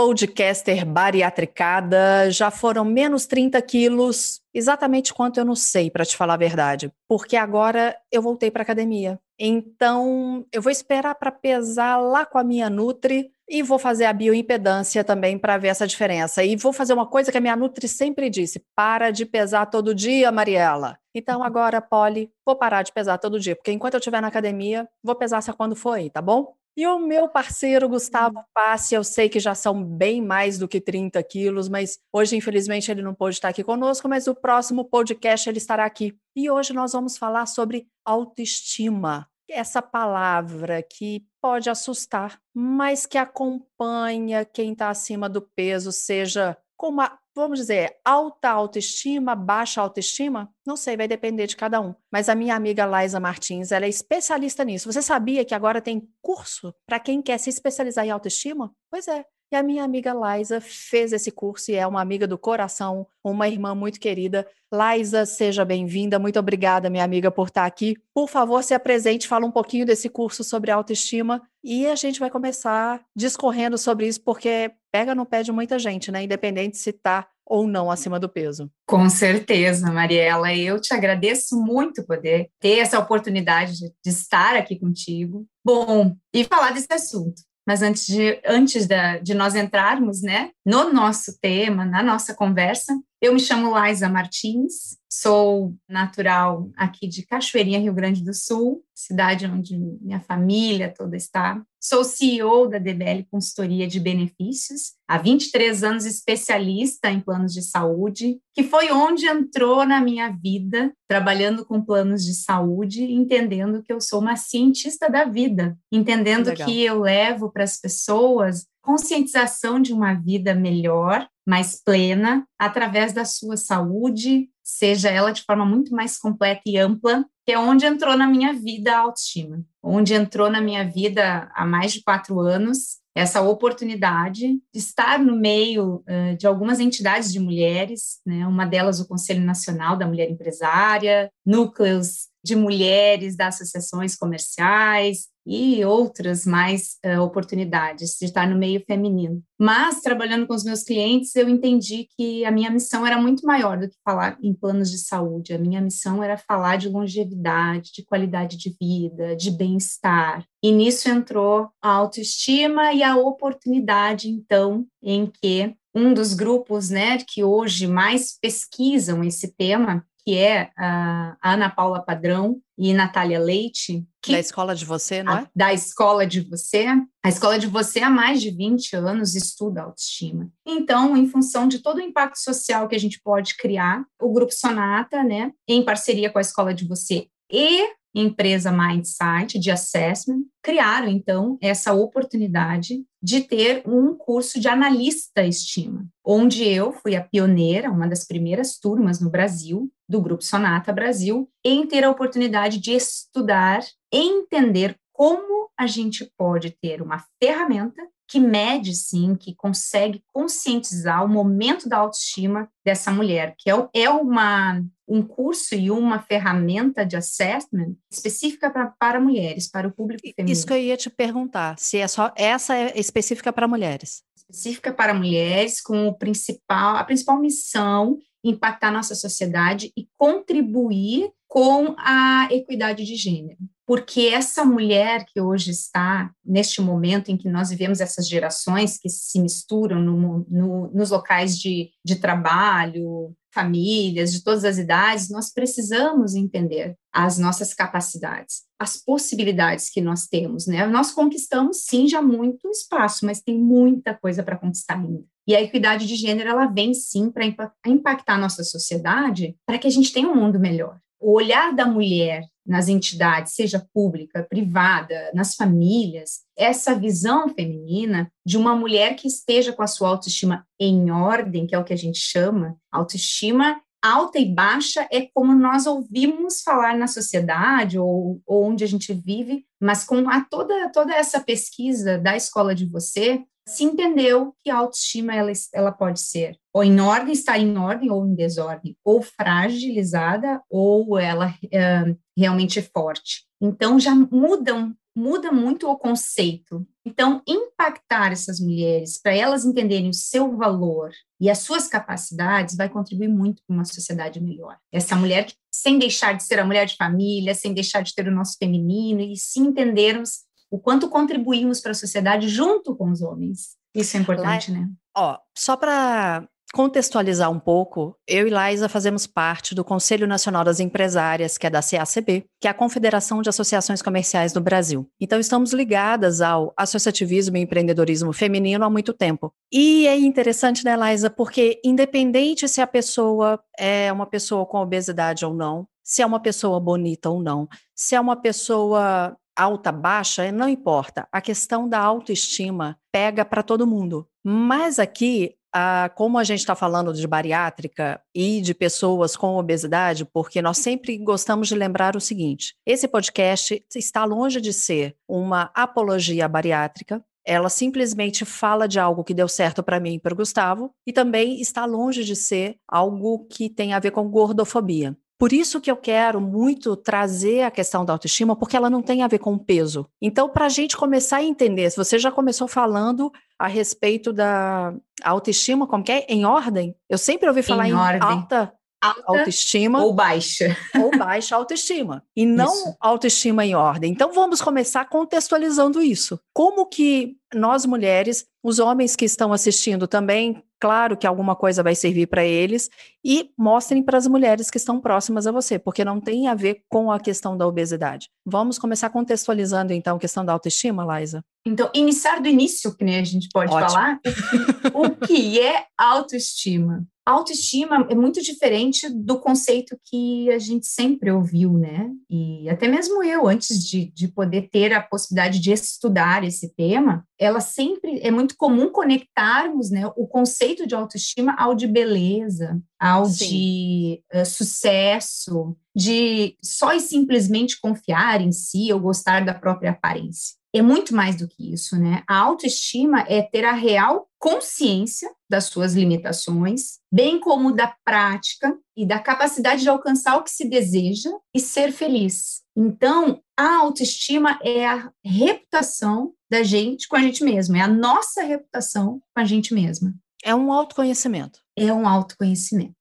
podcaster bariatricada. Já foram menos 30 quilos, exatamente quanto eu não sei, para te falar a verdade, porque agora eu voltei para academia. Então, eu vou esperar para pesar lá com a minha Nutri e vou fazer a bioimpedância também para ver essa diferença. E vou fazer uma coisa que a minha Nutri sempre disse: para de pesar todo dia, Mariela. Então, agora, Polly, vou parar de pesar todo dia, porque enquanto eu estiver na academia, vou pesar se quando for aí, tá bom? E o meu parceiro Gustavo. Passe, eu sei que já são bem mais do que 30 quilos, mas hoje, infelizmente, ele não pôde estar aqui conosco, mas o próximo podcast ele estará aqui. E hoje nós vamos falar sobre autoestima. Essa palavra que pode assustar, mas que acompanha quem está acima do peso, seja com uma, vamos dizer, alta autoestima, baixa autoestima? Não sei, vai depender de cada um. Mas a minha amiga Laisa Martins, ela é especialista nisso. Você sabia que agora tem curso para quem quer se especializar em autoestima? Pois é. E a minha amiga Laisa fez esse curso e é uma amiga do coração, uma irmã muito querida. Laisa, seja bem-vinda. Muito obrigada, minha amiga, por estar aqui. Por favor, se apresente, fala um pouquinho desse curso sobre autoestima e a gente vai começar discorrendo sobre isso, porque pega no pé de muita gente, né? Independente se está ou não acima do peso. Com certeza, Mariela. Eu te agradeço muito poder ter essa oportunidade de, estar aqui contigo. Bom, e falar desse assunto. Mas antes de, antes da, de nós entrarmos né, no nosso tema, na nossa conversa, eu me chamo Laisa Martins, sou natural aqui de Cachoeirinha, Rio Grande do Sul, cidade onde minha família toda está. Sou CEO da DBL Consultoria de Benefícios, há 23 anos especialista em planos de saúde, que foi onde entrou na minha vida, trabalhando com planos de saúde, entendendo que eu sou uma cientista da vida, entendendo Legal. que eu levo para as pessoas conscientização de uma vida melhor, mais plena, através da sua saúde, seja ela de forma muito mais completa e ampla, que é onde entrou na minha vida a autoestima, onde entrou na minha vida há mais de quatro anos essa oportunidade de estar no meio uh, de algumas entidades de mulheres, né? uma delas o Conselho Nacional da Mulher Empresária, núcleos de mulheres das associações comerciais, e outras mais uh, oportunidades de estar no meio feminino. Mas, trabalhando com os meus clientes, eu entendi que a minha missão era muito maior do que falar em planos de saúde. A minha missão era falar de longevidade, de qualidade de vida, de bem-estar. E nisso entrou a autoestima e a oportunidade, então, em que um dos grupos né, que hoje mais pesquisam esse tema que é a Ana Paula Padrão e Natália Leite. Que, da escola de você, não é? A, da escola de você. A escola de você há mais de 20 anos estuda autoestima. Então, em função de todo o impacto social que a gente pode criar, o Grupo Sonata, né, em parceria com a escola de você e empresa Mindsight de assessment, criaram então essa oportunidade de ter um curso de analista estima, onde eu fui a pioneira, uma das primeiras turmas no Brasil, do Grupo Sonata Brasil, em ter a oportunidade de estudar, entender como a gente pode ter uma ferramenta que mede, sim, que consegue conscientizar o momento da autoestima dessa mulher, que é, é uma, um curso e uma ferramenta de assessment específica pra, para mulheres, para o público feminino. Isso que eu ia te perguntar, se é só essa é específica para mulheres. Específica para mulheres, com o principal, a principal missão impactar nossa sociedade e contribuir com a equidade de gênero. Porque essa mulher que hoje está neste momento em que nós vivemos essas gerações que se misturam no, no, nos locais de, de trabalho, famílias de todas as idades, nós precisamos entender as nossas capacidades, as possibilidades que nós temos, né? Nós conquistamos sim já muito espaço, mas tem muita coisa para conquistar ainda. E a equidade de gênero ela vem sim para impactar a nossa sociedade, para que a gente tenha um mundo melhor. O olhar da mulher nas entidades, seja pública, privada, nas famílias, essa visão feminina de uma mulher que esteja com a sua autoestima em ordem, que é o que a gente chama, autoestima alta e baixa é como nós ouvimos falar na sociedade ou, ou onde a gente vive, mas com a toda, toda essa pesquisa da escola de você, se entendeu que a autoestima ela, ela pode ser ou em ordem, está em ordem ou em desordem, ou fragilizada ou ela é, realmente forte. Então já mudam muda muito o conceito. Então, impactar essas mulheres para elas entenderem o seu valor e as suas capacidades vai contribuir muito para uma sociedade melhor. Essa mulher, sem deixar de ser a mulher de família, sem deixar de ter o nosso feminino e se entendermos o quanto contribuímos para a sociedade junto com os homens. Isso é importante, Lá, né? Ó, só para contextualizar um pouco, eu e Laisa fazemos parte do Conselho Nacional das Empresárias, que é da CACB, que é a Confederação de Associações Comerciais do Brasil. Então, estamos ligadas ao associativismo e empreendedorismo feminino há muito tempo. E é interessante, né, Laisa, porque independente se a pessoa é uma pessoa com obesidade ou não, se é uma pessoa bonita ou não, se é uma pessoa alta, baixa, não importa. A questão da autoestima pega para todo mundo. Mas aqui ah, como a gente está falando de bariátrica e de pessoas com obesidade, porque nós sempre gostamos de lembrar o seguinte: esse podcast está longe de ser uma apologia bariátrica. Ela simplesmente fala de algo que deu certo para mim e para o Gustavo, e também está longe de ser algo que tem a ver com gordofobia. Por isso que eu quero muito trazer a questão da autoestima, porque ela não tem a ver com peso. Então, para a gente começar a entender, se você já começou falando a respeito da autoestima, como que é? Em ordem? Eu sempre ouvi falar em, em alta alta autoestima ou baixa. Ou baixa autoestima. E não isso. autoestima em ordem. Então vamos começar contextualizando isso. Como que nós mulheres, os homens que estão assistindo também, claro que alguma coisa vai servir para eles, e mostrem para as mulheres que estão próximas a você, porque não tem a ver com a questão da obesidade. Vamos começar contextualizando então a questão da autoestima, Laisa? Então, iniciar do início, que nem a gente pode Ótimo. falar, o que é autoestima? autoestima é muito diferente do conceito que a gente sempre ouviu, né? E até mesmo eu, antes de, de poder ter a possibilidade de estudar esse tema, ela sempre é muito comum conectarmos né, o conceito de autoestima ao de beleza, ao Sim. de uh, sucesso, de só e simplesmente confiar em si ou gostar da própria aparência é muito mais do que isso, né? A autoestima é ter a real consciência das suas limitações, bem como da prática e da capacidade de alcançar o que se deseja e ser feliz. Então, a autoestima é a reputação da gente com a gente mesma, é a nossa reputação com a gente mesma. É um autoconhecimento. É um autoconhecimento,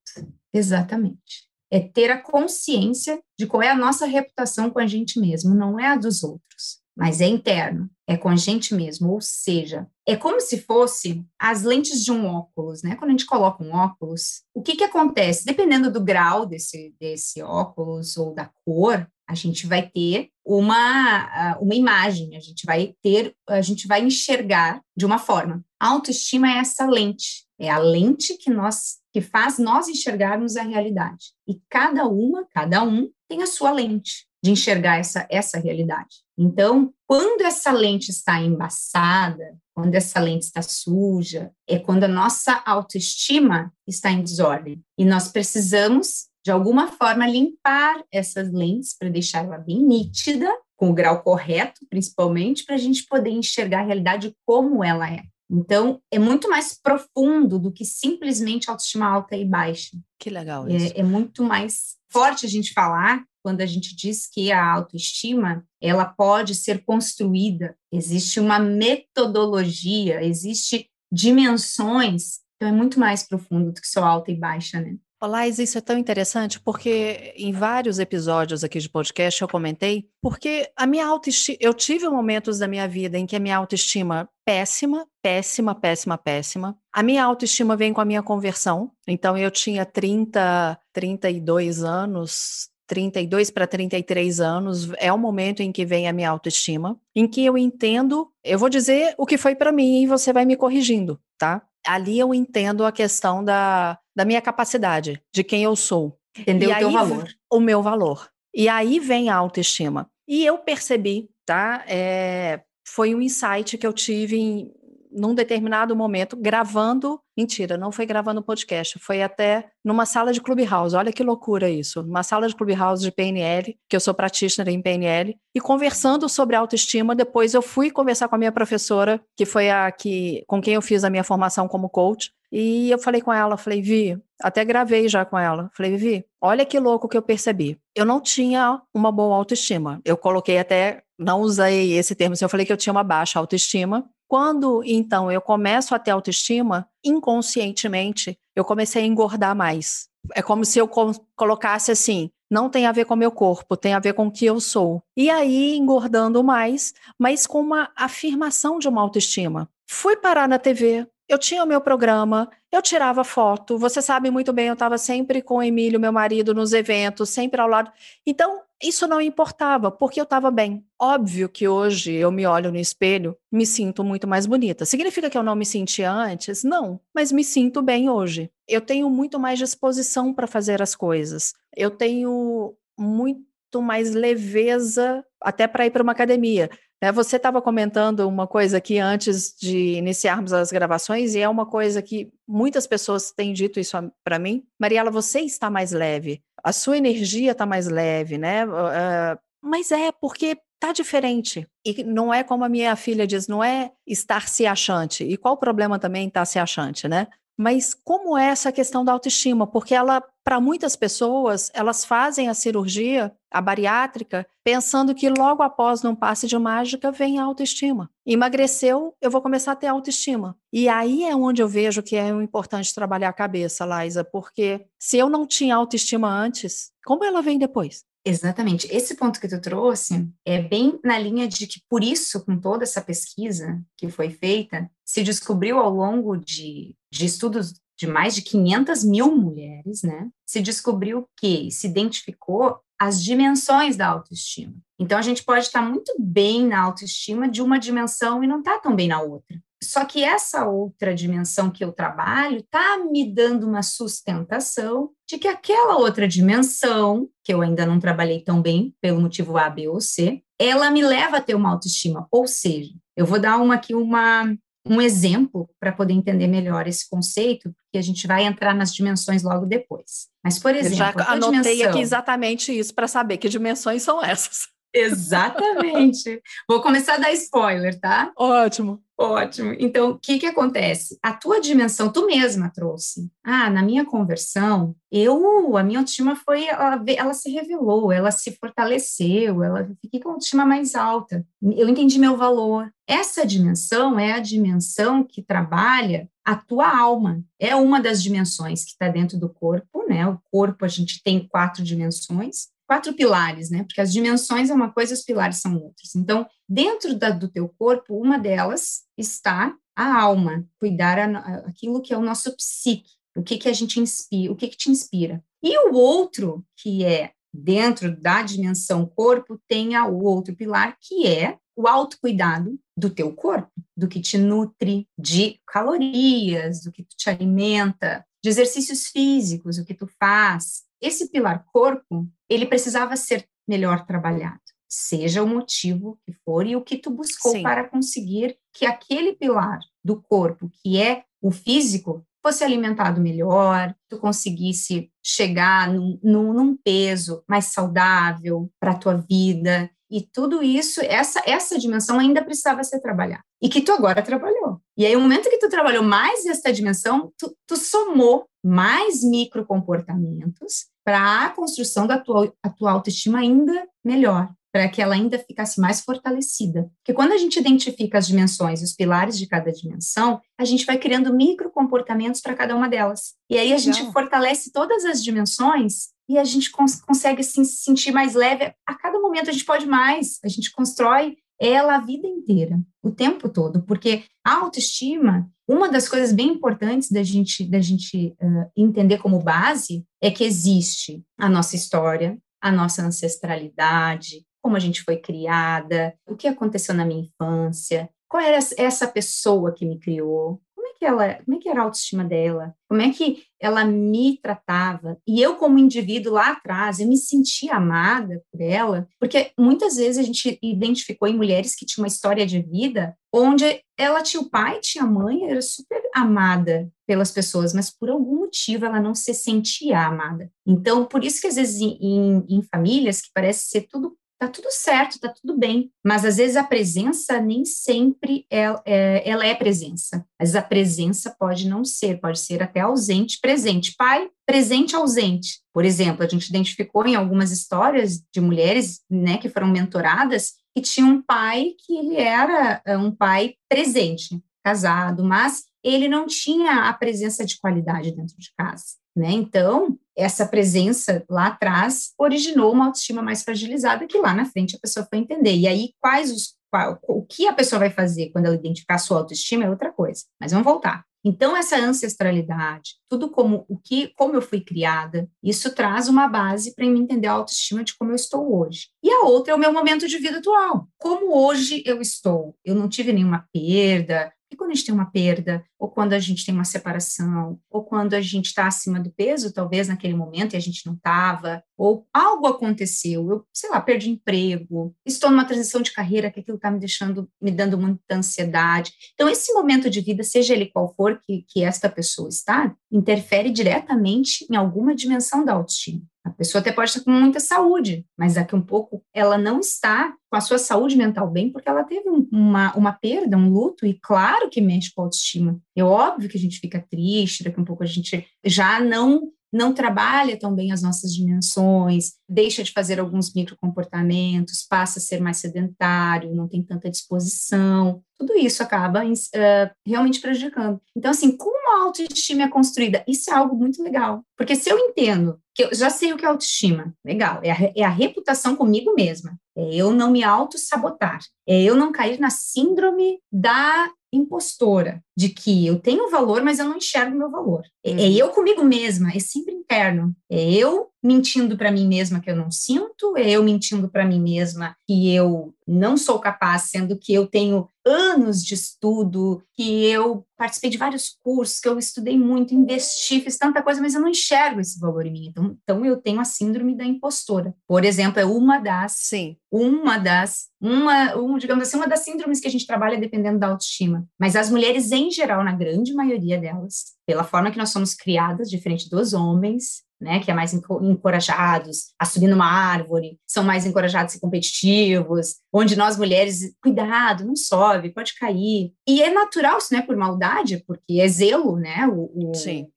exatamente. É ter a consciência de qual é a nossa reputação com a gente mesmo, não é a dos outros mas é interno, é com a gente mesmo, ou seja, é como se fosse as lentes de um óculos, né? Quando a gente coloca um óculos, o que que acontece? Dependendo do grau desse, desse óculos ou da cor, a gente vai ter uma, uma imagem, a gente vai ter, a gente vai enxergar de uma forma. A autoestima é essa lente, é a lente que nós que faz nós enxergarmos a realidade. E cada uma, cada um tem a sua lente de enxergar essa, essa realidade. Então, quando essa lente está embaçada, quando essa lente está suja, é quando a nossa autoestima está em desordem. E nós precisamos, de alguma forma, limpar essas lentes para deixar ela bem nítida, com o grau correto, principalmente, para a gente poder enxergar a realidade como ela é. Então, é muito mais profundo do que simplesmente autoestima alta e baixa. Que legal é, isso. É, é muito mais forte a gente falar quando a gente diz que a autoestima ela pode ser construída, existe uma metodologia, existe dimensões, então é muito mais profundo do que só alta e baixa, né? Olá, isso é tão interessante porque em vários episódios aqui de podcast eu comentei, porque a minha autoestima, eu tive momentos da minha vida em que a minha autoestima péssima, péssima, péssima, péssima. A minha autoestima vem com a minha conversão. Então eu tinha 30, 32 anos, 32 para 33 anos é o momento em que vem a minha autoestima, em que eu entendo, eu vou dizer o que foi para mim e você vai me corrigindo, tá? Ali eu entendo a questão da, da minha capacidade, de quem eu sou. Entender o teu valor. O meu valor. E aí vem a autoestima. E eu percebi, tá? É, foi um insight que eu tive em, num determinado momento, gravando. Mentira, não foi gravando podcast, foi até numa sala de Clubhouse. Olha que loucura isso. Uma sala de Clubhouse de PNL, que eu sou practitioner em PNL, e conversando sobre autoestima. Depois eu fui conversar com a minha professora, que foi a que com quem eu fiz a minha formação como coach. E eu falei com ela, falei, Vi, até gravei já com ela. Falei, Vi, olha que louco que eu percebi. Eu não tinha uma boa autoestima. Eu coloquei até, não usei esse termo, eu falei que eu tinha uma baixa autoestima. Quando então eu começo a ter autoestima, inconscientemente eu comecei a engordar mais. É como se eu colocasse assim: não tem a ver com meu corpo, tem a ver com o que eu sou. E aí engordando mais, mas com uma afirmação de uma autoestima. Fui parar na TV, eu tinha o meu programa, eu tirava foto. Você sabe muito bem, eu estava sempre com o Emílio, meu marido, nos eventos, sempre ao lado. Então, isso não importava, porque eu estava bem. Óbvio que hoje eu me olho no espelho, me sinto muito mais bonita. Significa que eu não me sentia antes? Não, mas me sinto bem hoje. Eu tenho muito mais disposição para fazer as coisas. Eu tenho muito mais leveza até para ir para uma academia. Né? Você estava comentando uma coisa aqui antes de iniciarmos as gravações, e é uma coisa que muitas pessoas têm dito isso para mim. Mariela, você está mais leve a sua energia está mais leve, né? Uh, mas é porque tá diferente. E não é como a minha filha diz, não é estar se achante. E qual o problema também estar se achante, né? Mas como é essa questão da autoestima? Porque ela, para muitas pessoas, elas fazem a cirurgia, a bariátrica, pensando que logo após num passe de mágica vem a autoestima. Emagreceu, eu vou começar a ter autoestima. E aí é onde eu vejo que é importante trabalhar a cabeça, Laisa, porque se eu não tinha autoestima antes, como ela vem depois? Exatamente. Esse ponto que tu trouxe é bem na linha de que, por isso, com toda essa pesquisa que foi feita, se descobriu ao longo de, de estudos de mais de 500 mil mulheres, né? Se descobriu que se identificou as dimensões da autoestima. Então, a gente pode estar muito bem na autoestima de uma dimensão e não estar tá tão bem na outra. Só que essa outra dimensão que eu trabalho está me dando uma sustentação de que aquela outra dimensão, que eu ainda não trabalhei tão bem, pelo motivo A, B ou C, ela me leva a ter uma autoestima. Ou seja, eu vou dar uma aqui uma, um exemplo para poder entender melhor esse conceito, porque a gente vai entrar nas dimensões logo depois. Mas, por exemplo, eu já anotei dimensão... aqui exatamente isso para saber que dimensões são essas. Exatamente. Vou começar a dar spoiler, tá? Ótimo. Ótimo. Então, o que que acontece? A tua dimensão, tu mesma trouxe. Ah, na minha conversão, eu, a minha autoestima foi, ela, ela se revelou, ela se fortaleceu, ela fiquei com a autoestima mais alta. Eu entendi meu valor. Essa dimensão é a dimensão que trabalha a tua alma. É uma das dimensões que está dentro do corpo, né? O corpo, a gente tem quatro dimensões quatro pilares, né? Porque as dimensões é uma coisa, os pilares são outras. Então, dentro da, do teu corpo, uma delas está a alma, cuidar a, aquilo que é o nosso psique, o que que a gente inspira, o que que te inspira. E o outro, que é dentro da dimensão corpo, tem o outro pilar, que é o autocuidado do teu corpo, do que te nutre de calorias, do que te alimenta, de exercícios físicos, o que tu faz, esse pilar corpo, ele precisava ser melhor trabalhado, seja o motivo que for e o que tu buscou Sim. para conseguir que aquele pilar do corpo, que é o físico, fosse alimentado melhor, tu conseguisse chegar num, num, num peso mais saudável para a tua vida, e tudo isso, essa, essa dimensão ainda precisava ser trabalhada. E que tu agora trabalhou. E aí, o momento que tu trabalhou mais essa dimensão, tu, tu somou mais microcomportamentos para a construção da tua, a tua autoestima ainda melhor, para que ela ainda ficasse mais fortalecida. Porque quando a gente identifica as dimensões, os pilares de cada dimensão, a gente vai criando microcomportamentos para cada uma delas. E aí a Legal. gente fortalece todas as dimensões e a gente cons consegue assim, se sentir mais leve. A cada momento a gente pode mais, a gente constrói ela a vida inteira, o tempo todo, porque a autoestima, uma das coisas bem importantes da gente, da gente uh, entender como base é que existe a nossa história, a nossa ancestralidade, como a gente foi criada, o que aconteceu na minha infância, qual era essa pessoa que me criou, que ela, como é que era a autoestima dela? Como é que ela me tratava? E eu como indivíduo lá atrás, eu me sentia amada por ela, porque muitas vezes a gente identificou em mulheres que tinham uma história de vida onde ela tinha o pai, tinha a mãe, era super amada pelas pessoas, mas por algum motivo ela não se sentia amada. Então, por isso que às vezes em, em, em famílias que parece ser tudo tá tudo certo, tá tudo bem, mas às vezes a presença nem sempre é, é, ela é presença. Às vezes a presença pode não ser, pode ser até ausente, presente. Pai, presente, ausente. Por exemplo, a gente identificou em algumas histórias de mulheres, né, que foram mentoradas, que tinha um pai que ele era é, um pai presente, casado, mas ele não tinha a presença de qualidade dentro de casa. Né? Então, essa presença lá atrás originou uma autoestima mais fragilizada que lá na frente a pessoa foi entender. E aí, quais os, qual, o que a pessoa vai fazer quando ela identificar a sua autoestima é outra coisa. Mas vamos voltar. Então, essa ancestralidade, tudo como o que, como eu fui criada, isso traz uma base para me entender a autoestima de como eu estou hoje. E a outra é o meu momento de vida atual. Como hoje eu estou? Eu não tive nenhuma perda, e quando a gente tem uma perda, ou quando a gente tem uma separação, ou quando a gente está acima do peso, talvez naquele momento e a gente não estava, ou algo aconteceu, eu, sei lá, perdi emprego, estou numa transição de carreira que aquilo está me deixando, me dando muita ansiedade. Então, esse momento de vida, seja ele qual for que, que esta pessoa está, interfere diretamente em alguma dimensão da autoestima. A pessoa até pode estar com muita saúde, mas daqui um pouco ela não está com a sua saúde mental bem porque ela teve uma, uma perda, um luto, e claro que mexe com a autoestima. É óbvio que a gente fica triste, daqui um pouco a gente já não não trabalha tão bem as nossas dimensões, deixa de fazer alguns microcomportamentos, passa a ser mais sedentário, não tem tanta disposição. Tudo isso acaba uh, realmente prejudicando. Então, assim, como a autoestima é construída? Isso é algo muito legal. Porque se eu entendo que eu já sei o que é autoestima, legal, é a, é a reputação comigo mesma, é eu não me auto-sabotar, é eu não cair na síndrome da impostora, de que eu tenho valor, mas eu não enxergo meu valor. É, é uhum. eu comigo mesma, é sempre interno. É eu mentindo para mim mesma que eu não sinto, é eu mentindo para mim mesma que eu não sou capaz, sendo que eu tenho anos de estudo, que eu participei de vários cursos, que eu estudei muito, investi, fiz tanta coisa, mas eu não enxergo esse valor em mim. Então, então eu tenho a síndrome da impostora. Por exemplo, é uma das, Sim. uma das, uma, um, digamos assim, uma das síndromes que a gente trabalha dependendo da autoestima. Mas as mulheres em geral, na grande maioria delas, pela forma que nós somos criadas, diferente dos homens, né, que é mais encorajados a subir numa árvore, são mais encorajados a ser competitivos, onde nós mulheres, cuidado, não sobe, pode cair. E é natural, isso não é por maldade, porque é zelo, né? O, o.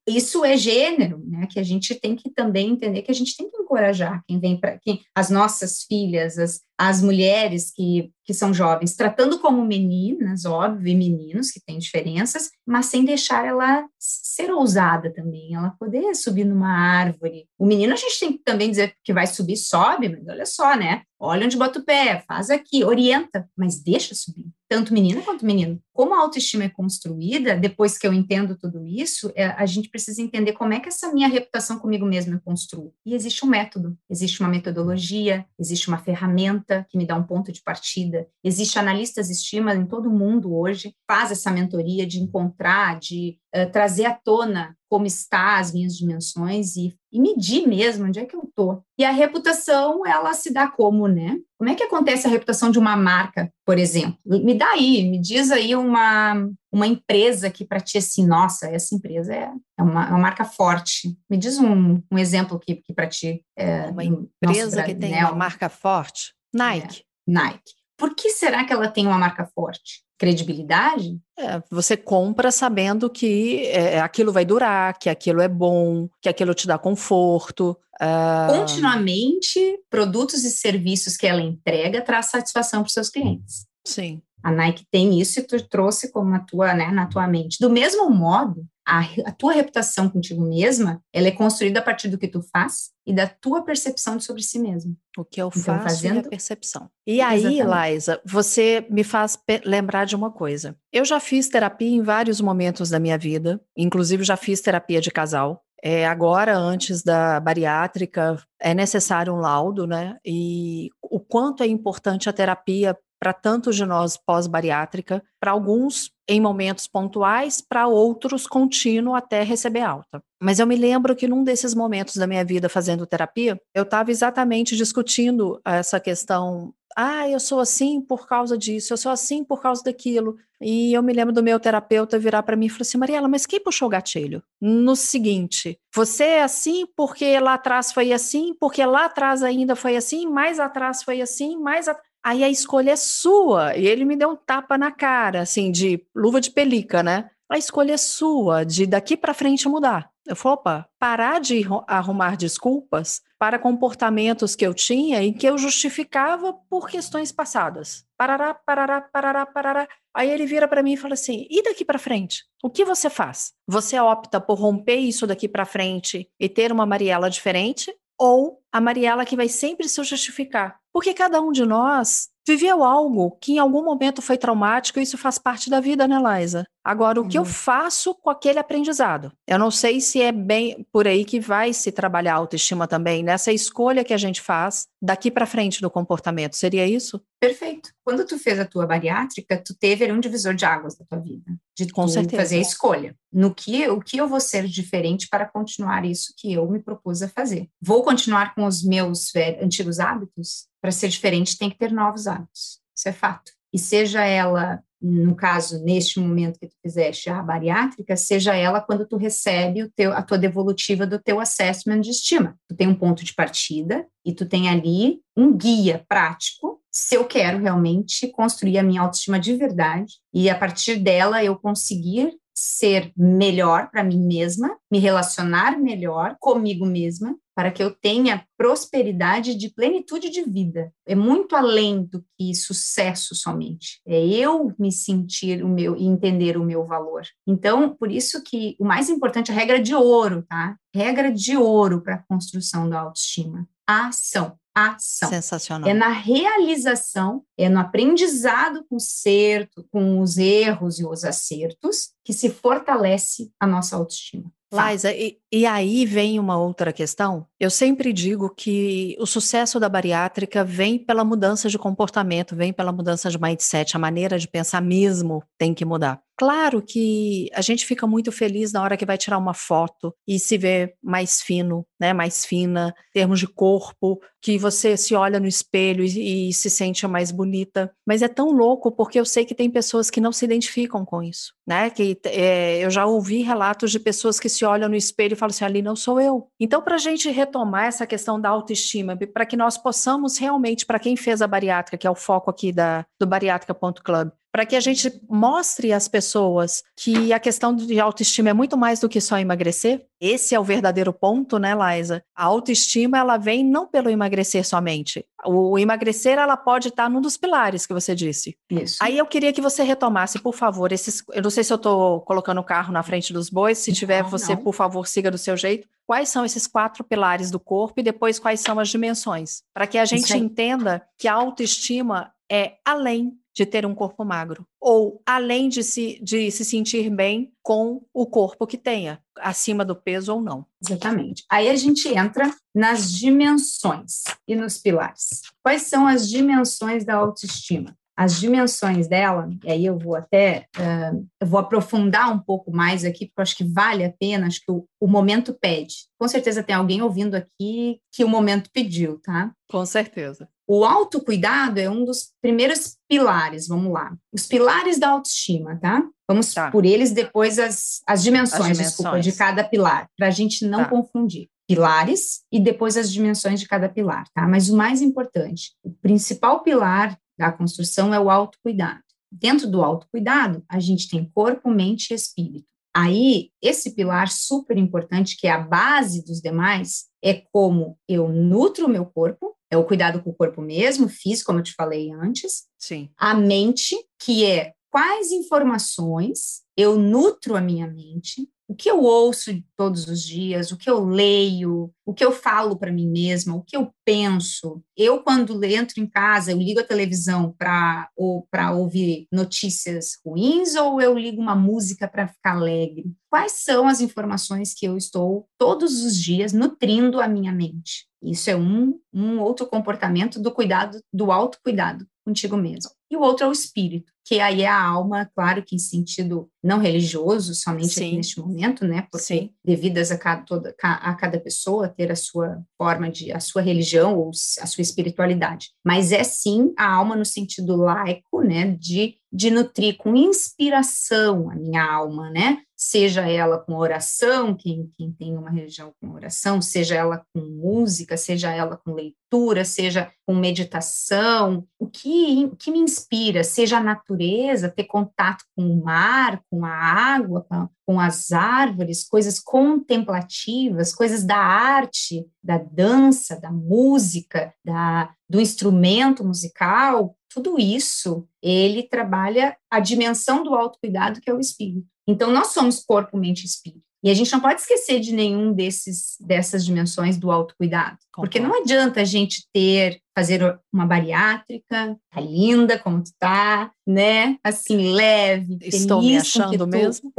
Isso é gênero, né? Que a gente tem que também entender que a gente tem que encorajar quem vem para quem as nossas filhas, as, as mulheres que, que são jovens, tratando como meninas, óbvio, e meninos que têm diferenças, mas sem deixar ela ser ousada também, ela poder subir numa árvore. O menino a gente tem que também dizer que vai subir, sobe, mas olha só, né? Olha onde bota o pé, faz aqui, orienta, mas deixa subir. Tanto menina quanto menino. Como a autoestima é construída, depois que eu entendo tudo isso, é, a gente precisa entender como é que essa minha reputação comigo mesma eu construo. E existe um método, existe uma metodologia, existe uma ferramenta que me dá um ponto de partida. Existe analistas estima em todo mundo hoje, faz essa mentoria de encontrar, de uh, trazer à tona como está as minhas dimensões e, e medir mesmo onde é que eu estou. E a reputação, ela se dá como, né? Como é que acontece a reputação de uma marca, por exemplo? Me dá aí, me diz aí uma, uma empresa que para ti, assim, nossa, essa empresa é, é, uma, é uma marca forte. Me diz um, um exemplo que, que para ti é... Uma empresa nossa, que tem né? uma marca forte? Nike. É, Nike. Por que será que ela tem uma marca forte? Credibilidade? É, você compra sabendo que é, aquilo vai durar, que aquilo é bom, que aquilo te dá conforto. Uh... Continuamente, produtos e serviços que ela entrega traz satisfação para os seus clientes. Sim. A Nike tem isso e tu trouxe como na tua, né, na tua mente. Do mesmo modo, a, a, tua reputação contigo mesma, ela é construída a partir do que tu faz e da tua percepção sobre si mesmo. O que eu então, faço fazendo... e a percepção. E aí, Laisa, você me faz lembrar de uma coisa. Eu já fiz terapia em vários momentos da minha vida, inclusive já fiz terapia de casal. É, agora, antes da bariátrica, é necessário um laudo, né? E o quanto é importante a terapia para tantos de nós pós-bariátrica, para alguns em momentos pontuais, para outros contínuo até receber alta. Mas eu me lembro que num desses momentos da minha vida fazendo terapia, eu estava exatamente discutindo essa questão. Ah, eu sou assim por causa disso, eu sou assim por causa daquilo. E eu me lembro do meu terapeuta virar para mim e falar assim: Mariela, mas quem puxou o gatilho? No seguinte, você é assim porque lá atrás foi assim, porque lá atrás ainda foi assim, mais atrás foi assim, mais. A... Aí a escolha é sua. E ele me deu um tapa na cara, assim, de luva de pelica, né? A escolha é sua, de daqui para frente mudar. Eu falei, opa, parar de arrumar desculpas para comportamentos que eu tinha e que eu justificava por questões passadas. Parará, parará, parará, parará. Aí ele vira para mim e fala assim: e daqui para frente? O que você faz? Você opta por romper isso daqui para frente e ter uma Mariela diferente? Ou a Mariela que vai sempre se justificar? Porque cada um de nós viveu algo que em algum momento foi traumático, e isso faz parte da vida, né, Liza? Agora, o uhum. que eu uhum. faço com aquele aprendizado? Eu não sei se é bem por aí que vai se trabalhar a autoestima também, nessa escolha que a gente faz daqui para frente do comportamento. Seria isso? Perfeito. Quando tu fez a tua bariátrica, tu teve um divisor de águas da tua vida, de com certeza. fazer a escolha. No que, o que eu vou ser diferente para continuar isso que eu me propus a fazer? Vou continuar com os meus antigos hábitos? Para ser diferente, tem que ter novos hábitos. Isso é fato. E seja ela, no caso, neste momento que tu fizeste a bariátrica, seja ela quando tu recebe o teu, a tua devolutiva do teu assessment de estima. Tu tem um ponto de partida e tu tem ali um guia prático se eu quero realmente construir a minha autoestima de verdade e a partir dela eu conseguir ser melhor para mim mesma, me relacionar melhor comigo mesma, para que eu tenha prosperidade de plenitude de vida. É muito além do que sucesso somente. É eu me sentir o meu e entender o meu valor. Então, por isso que o mais importante é a regra de ouro, tá? Regra de ouro para a construção da autoestima. A ação ação. Sensacional. É na realização, é no aprendizado com o certo, com os erros e os acertos, que se fortalece a nossa autoestima. Liza, e, e, aí vem uma outra questão. Eu sempre digo que o sucesso da bariátrica vem pela mudança de comportamento, vem pela mudança de mindset, a maneira de pensar mesmo tem que mudar. Claro que a gente fica muito feliz na hora que vai tirar uma foto e se vê mais fino, né, mais fina, em termos de corpo, que você se olha no espelho e, e se sente mais bonita. Mas é tão louco porque eu sei que tem pessoas que não se identificam com isso, né? Que é, eu já ouvi relatos de pessoas que se olham no espelho e falam assim: ali não sou eu. Então, para a gente retomar essa questão da autoestima, para que nós possamos realmente, para quem fez a bariátrica, que é o foco aqui da, do bariátrica.club, para que a gente mostre às pessoas que a questão de autoestima é muito mais do que só emagrecer. Esse é o verdadeiro ponto, né, Liza? A autoestima ela vem não pelo emagrecer somente. O emagrecer ela pode estar num dos pilares que você disse. Isso. Aí eu queria que você retomasse, por favor, esses. Eu não sei se eu estou colocando o carro na frente dos bois. Se tiver, não, você, não. por favor, siga do seu jeito. Quais são esses quatro pilares do corpo e depois quais são as dimensões? Para que a gente entenda que a autoestima é além de ter um corpo magro, ou além de se, de se sentir bem com o corpo que tenha, acima do peso ou não. Exatamente. Aí a gente entra nas dimensões e nos pilares. Quais são as dimensões da autoestima? As dimensões dela, e aí eu vou até, uh, eu vou aprofundar um pouco mais aqui, porque eu acho que vale a pena, acho que o, o, momento pede. Com certeza tem alguém ouvindo aqui que o momento pediu, tá? Com certeza. O autocuidado é um dos primeiros pilares, vamos lá. Os pilares da autoestima, tá? Vamos tá. por eles depois as, as, dimensões, as dimensões, desculpa, de cada pilar, para a gente não tá. confundir pilares e depois as dimensões de cada pilar, tá? Mas o mais importante, o principal pilar da construção é o autocuidado. Dentro do autocuidado, a gente tem corpo, mente e espírito. Aí, esse pilar super importante, que é a base dos demais, é como eu nutro o meu corpo, é o cuidado com o corpo mesmo, físico, como eu te falei antes. Sim. A mente, que é quais informações eu nutro a minha mente, o que eu ouço todos os dias, o que eu leio, o que eu falo para mim mesma, o que eu penso. Eu, quando entro em casa, eu ligo a televisão para ou ouvir notícias ruins ou eu ligo uma música para ficar alegre? Quais são as informações que eu estou todos os dias nutrindo a minha mente? Isso é um, um outro comportamento do cuidado, do autocuidado contigo mesmo. E o outro é o espírito, que aí é a alma, claro que em sentido não religioso, somente aqui neste momento, né? Porque Sim. devidas a cada, toda, a cada pessoa ter a sua forma de, a sua religião ou a sua espiritualidade. Mas é sim a alma no sentido laico, né? De, de nutrir com inspiração a minha alma, né? Seja ela com oração, quem, quem tem uma religião com oração, seja ela com música, seja ela com leitura, seja com meditação, o que, o que me inspira, seja a natureza, ter contato com o mar, com a água, com, com as árvores, coisas contemplativas, coisas da arte, da dança, da música, da, do instrumento musical, tudo isso, ele trabalha a dimensão do autocuidado que é o espírito. Então, nós somos corpo, mente e espírito. E a gente não pode esquecer de nenhum desses dessas dimensões do autocuidado. Porque não adianta a gente ter, fazer uma bariátrica, tá linda como tu tá, né? Assim, leve, Estou feliz me achando mesmo.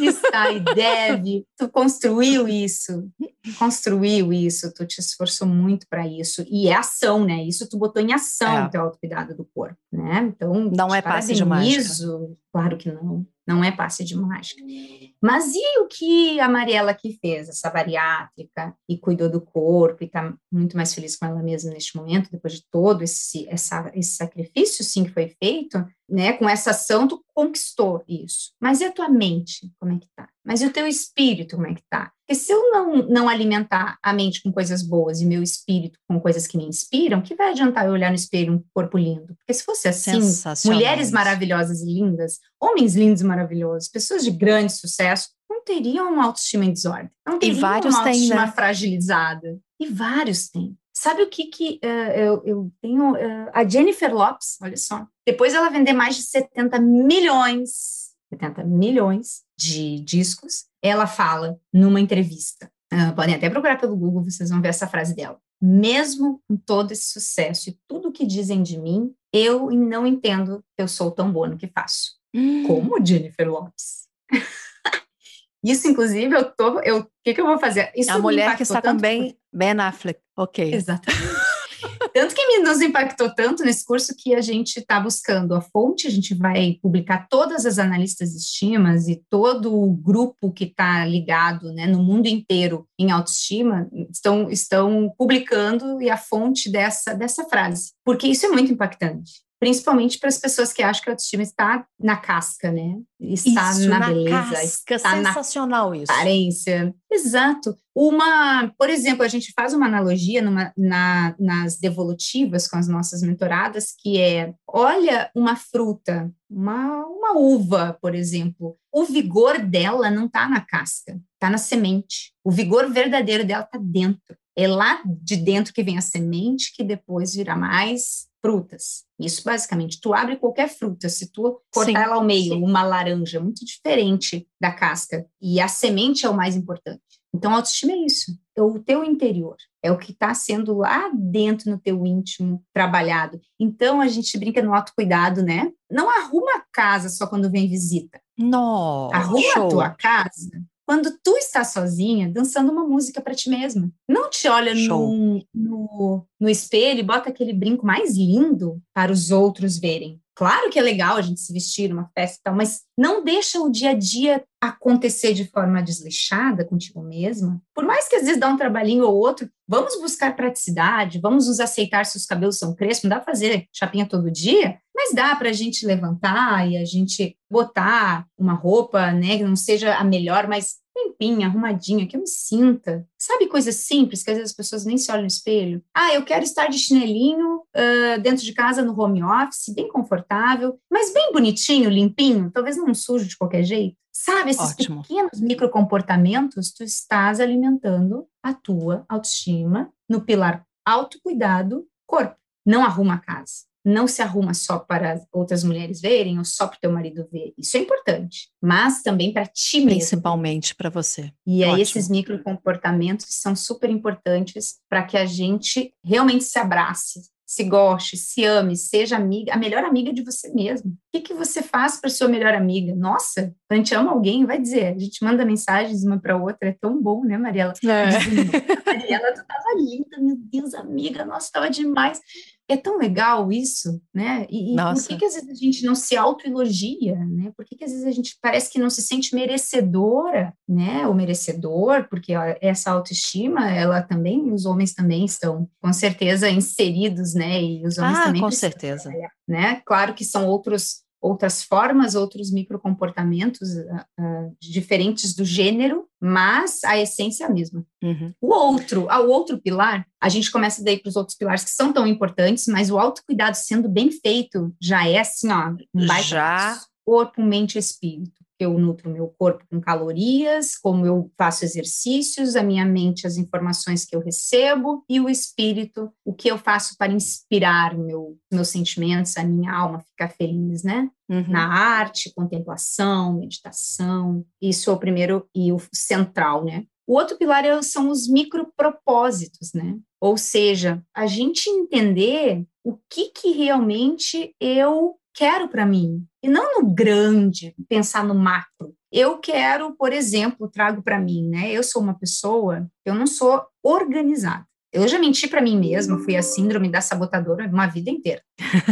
Está e deve. Tu construiu isso, construiu isso, tu te esforçou muito para isso. E é ação, né? Isso tu botou em ação é. o teu autocuidado do corpo, né? Então, não é passe de mágica. Claro que não não é passe de mágica. Mas e o que a Mariela que fez, essa bariátrica, e cuidou do corpo, e está muito mais feliz com ela mesma neste momento, depois de todo esse, essa, esse sacrifício, sim, que foi feito, né? Com essa ação, tu conquistou isso. Mas e a tua mente, como é que tá? Mas e o teu espírito, como é que tá? Porque se eu não, não alimentar a mente com coisas boas e meu espírito com coisas que me inspiram, que vai adiantar eu olhar no espelho um corpo lindo? Porque se fosse assim, mulheres maravilhosas e lindas, homens lindos e maravilhosos, pessoas de grande sucesso, não teriam uma autoestima em desordem. Não teriam e vários uma autoestima têm, né? fragilizada. E vários têm. Sabe o que que uh, eu, eu, tenho? Uh, a Jennifer Lopes, olha só, depois ela vender mais de 70 milhões, 70 milhões de discos, ela fala numa entrevista, uh, podem até procurar pelo Google, vocês vão ver essa frase dela. Mesmo com todo esse sucesso e tudo que dizem de mim, eu não entendo que eu sou tão boa no que faço. Hum. Como Jennifer Lopes. Isso, inclusive, eu tô. Eu, o que, que eu vou fazer? Isso a mulher que está com Ben, ben Affleck. Ok. Exatamente. tanto que me, nos impactou tanto nesse curso que a gente está buscando a fonte, a gente vai publicar todas as analistas de estimas e todo o grupo que está ligado né, no mundo inteiro em autoestima estão, estão publicando e a fonte dessa, dessa frase, porque isso é muito impactante principalmente para as pessoas que acham que a autoestima está na casca, né? Está isso, na, na beleza, casca, está sensacional na isso. aparência. Exato. Uma, por exemplo, a gente faz uma analogia numa, na, nas devolutivas com as nossas mentoradas, que é, olha uma fruta, uma, uma uva, por exemplo, o vigor dela não está na casca, está na semente. O vigor verdadeiro dela está dentro. É lá de dentro que vem a semente que depois virá mais frutas. Isso basicamente, tu abre qualquer fruta, se tu cortar sim, ela ao meio, sim. uma laranja, muito diferente da casca, e a semente é o mais importante. Então, autoestima é isso, é o teu interior, é o que está sendo lá dentro no teu íntimo trabalhado. Então, a gente brinca no autocuidado, né? Não arruma a casa só quando vem visita. Nossa, arruma show. a tua casa quando tu está sozinha dançando uma música para ti mesma. Não te olha no, no, no espelho e bota aquele brinco mais lindo para os outros verem. Claro que é legal a gente se vestir numa festa e tal, mas não deixa o dia a dia acontecer de forma desleixada contigo mesma. Por mais que às vezes dá um trabalhinho ou outro, vamos buscar praticidade, vamos nos aceitar se os cabelos são crespos, não dá para fazer chapinha todo dia, mas dá para a gente levantar e a gente botar uma roupa, né, que não seja a melhor, mas limpinha, arrumadinha, que eu me sinta. Sabe coisas simples que às vezes as pessoas nem se olham no espelho? Ah, eu quero estar de chinelinho uh, dentro de casa no home office, bem confortável, mas bem bonitinho, limpinho, talvez não sujo de qualquer jeito. Sabe, esses Ótimo. pequenos microcomportamentos, tu estás alimentando a tua autoestima no pilar autocuidado, corpo. Não arruma a casa não se arruma só para outras mulheres verem ou só para o teu marido ver. Isso é importante, mas também para ti mesmo. Principalmente para você. E aí esses microcomportamentos são super importantes para que a gente realmente se abrace, se goste, se ame, seja amiga, a melhor amiga de você mesmo. O que, que você faz para sua melhor amiga? Nossa, a gente ama alguém, vai dizer. A gente manda mensagens uma para outra, é tão bom, né, Mariela? É. Mariela, tu tava linda, meu Deus, amiga, nossa, tava demais é tão legal isso, né? E, e por que, que às vezes a gente não se autoelogia, né? Por que, que às vezes a gente parece que não se sente merecedora, né? Ou merecedor, porque essa autoestima, ela também, os homens também estão com certeza inseridos, né? E os homens ah, também com certeza, né? Claro que são outros outras formas, outros microcomportamentos uh, uh, diferentes do gênero, mas a essência é a mesma. Uhum. O outro, ah, o outro pilar, a gente começa daí para os outros pilares que são tão importantes, mas o autocuidado sendo bem feito já é assim, ó, um baita já corpo, mente, espírito eu nutro meu corpo com calorias, como eu faço exercícios, a minha mente, as informações que eu recebo, e o espírito, o que eu faço para inspirar meu, meus sentimentos, a minha alma ficar feliz, né? Uhum. Na arte, contemplação, meditação, isso é o primeiro e o central, né? O outro pilar é, são os micropropósitos, né? Ou seja, a gente entender o que que realmente eu quero para mim, e não no grande, pensar no macro. Eu quero, por exemplo, trago para mim, né? Eu sou uma pessoa, eu não sou organizada. Eu já menti para mim mesma, fui a síndrome da sabotadora uma vida inteira.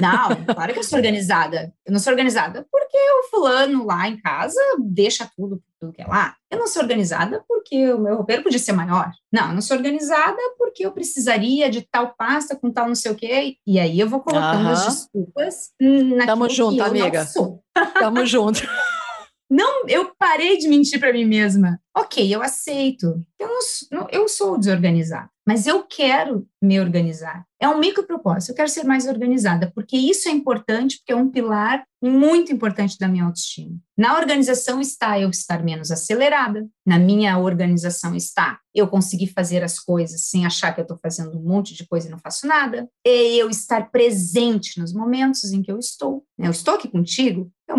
Não, claro que eu sou organizada. Eu não sou organizada porque o fulano lá em casa deixa tudo, tudo que é lá. Eu não sou organizada porque o meu roupeiro podia ser maior. Não, eu não sou organizada porque eu precisaria de tal pasta com tal não sei o quê. E aí eu vou colocando as desculpas naquilo Tamo junto, que eu amiga. não sou. Tamo junto. Não, eu parei de mentir para mim mesma. Ok, eu aceito. Eu, não, eu sou desorganizada, mas eu quero me organizar. É um micro propósito. Eu quero ser mais organizada, porque isso é importante, porque é um pilar muito importante da minha autoestima. Na organização está eu estar menos acelerada. Na minha organização está eu conseguir fazer as coisas sem achar que eu estou fazendo um monte de coisa e não faço nada. E eu estar presente nos momentos em que eu estou. Eu estou aqui contigo, eu,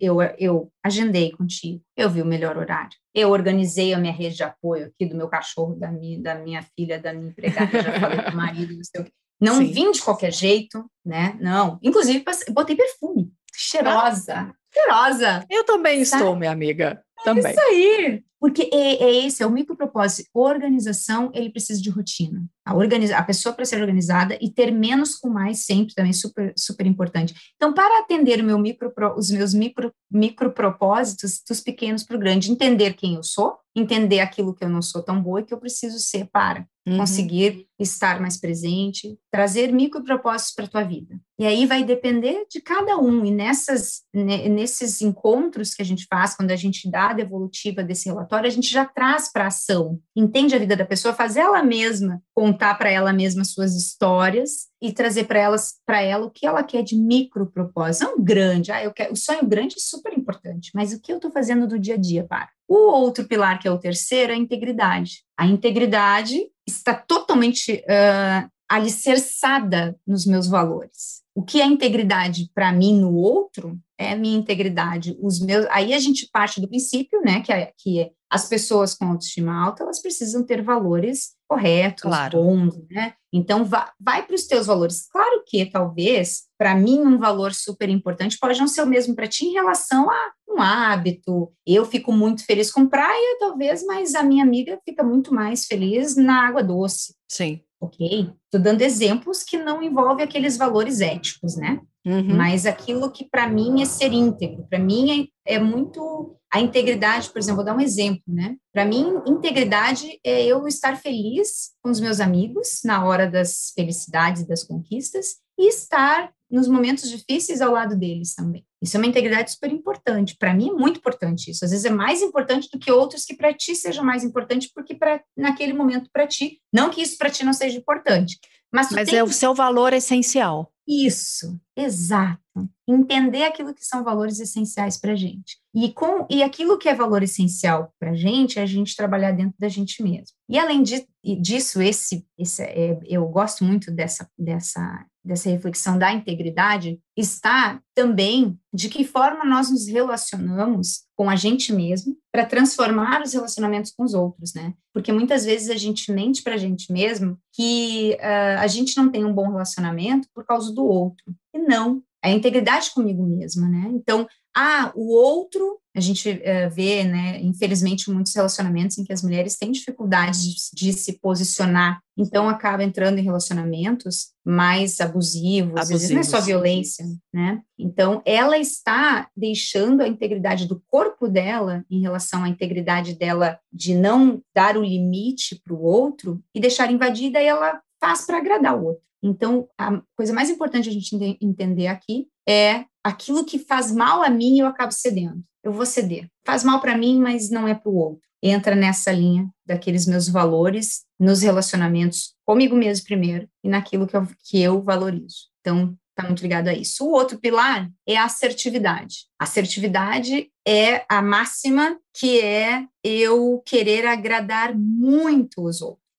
eu, eu agendei contigo, eu vi o melhor horário, eu organizei a minha rede de apoio aqui do meu cachorro, da minha, da minha filha, da minha empregada, já falei marido, não sei o quê. Não Sim. vim de qualquer jeito, né? Não. Inclusive, botei perfume. Cheirosa. Cheirosa. Eu também estou, minha amiga. Também. É isso aí. Porque é, é esse, é o micropropósito. Organização, ele precisa de rotina. A, organiza a pessoa para ser organizada e ter menos com mais sempre também super, super importante. Então, para atender meu micro, os meus micro, micropropósitos, dos pequenos para o grande, entender quem eu sou, entender aquilo que eu não sou tão boa e que eu preciso ser para uhum. conseguir estar mais presente, trazer micropropósitos para a tua vida. E aí vai depender de cada um. E nessas, nesses encontros que a gente faz, quando a gente dá a devolutiva desse relatório, a gente já traz para ação, entende a vida da pessoa, fazer ela mesma, contar para ela mesma suas histórias e trazer para elas para ela o que ela quer de micro propósito, não grande. Ah, eu quero, o sonho grande é super importante, mas o que eu estou fazendo do dia a dia para? O outro pilar que é o terceiro é a integridade. A integridade está totalmente uh, alicerçada nos meus valores. O que é integridade para mim no outro é a minha integridade. Os meus, aí a gente parte do princípio, né, que, é, que é as pessoas com autoestima alta, elas precisam ter valores corretos, claro. bons, né? Então, vai para os teus valores. Claro que, talvez, para mim, um valor super importante pode não ser o mesmo para ti em relação a um hábito. Eu fico muito feliz com praia, talvez, mas a minha amiga fica muito mais feliz na água doce. Sim. Ok? Estou dando exemplos que não envolvem aqueles valores éticos, né? Uhum. Mas aquilo que para mim é ser íntegro, para mim é, é, muito a integridade, por exemplo, vou dar um exemplo, né? Para mim, integridade é eu estar feliz com os meus amigos na hora das felicidades e das conquistas e estar nos momentos difíceis ao lado deles também. Isso é uma integridade super importante. Para mim é muito importante isso. Às vezes é mais importante do que outros que para ti sejam mais importante porque para naquele momento para ti, não que isso para ti não seja importante, mas, mas é o seu valor essencial. Isso, exato. Entender aquilo que são valores essenciais para a gente. E, com, e aquilo que é valor essencial para a gente é a gente trabalhar dentro da gente mesmo. E além de, disso, esse, esse é, eu gosto muito dessa, dessa, dessa reflexão da integridade, está também de que forma nós nos relacionamos com a gente mesmo para transformar os relacionamentos com os outros, né? Porque muitas vezes a gente mente para a gente mesmo que uh, a gente não tem um bom relacionamento por causa do outro. E não, é a integridade comigo mesma, né? Então, Ah, o outro a gente uh, vê, né, infelizmente, muitos relacionamentos em que as mulheres têm dificuldade de, de, se posicionar, então acaba entrando em relacionamentos mais abusivos, abusivos. às vezes não é só violência, né? Então, ela está deixando a integridade do corpo dela em relação à integridade dela de não dar o limite para o outro e deixar invadida, e ela faz para agradar o outro. Então, a coisa mais importante a gente entender aqui é aquilo que faz mal a mim, eu acabo cedendo. Eu vou ceder. Faz mal para mim, mas não é para o outro. Entra nessa linha daqueles meus valores nos relacionamentos comigo mesmo primeiro e naquilo que eu, que eu valorizo. Então, está muito ligado a isso. O outro pilar é a assertividade. Assertividade é a máxima que é eu querer agradar muito os outros.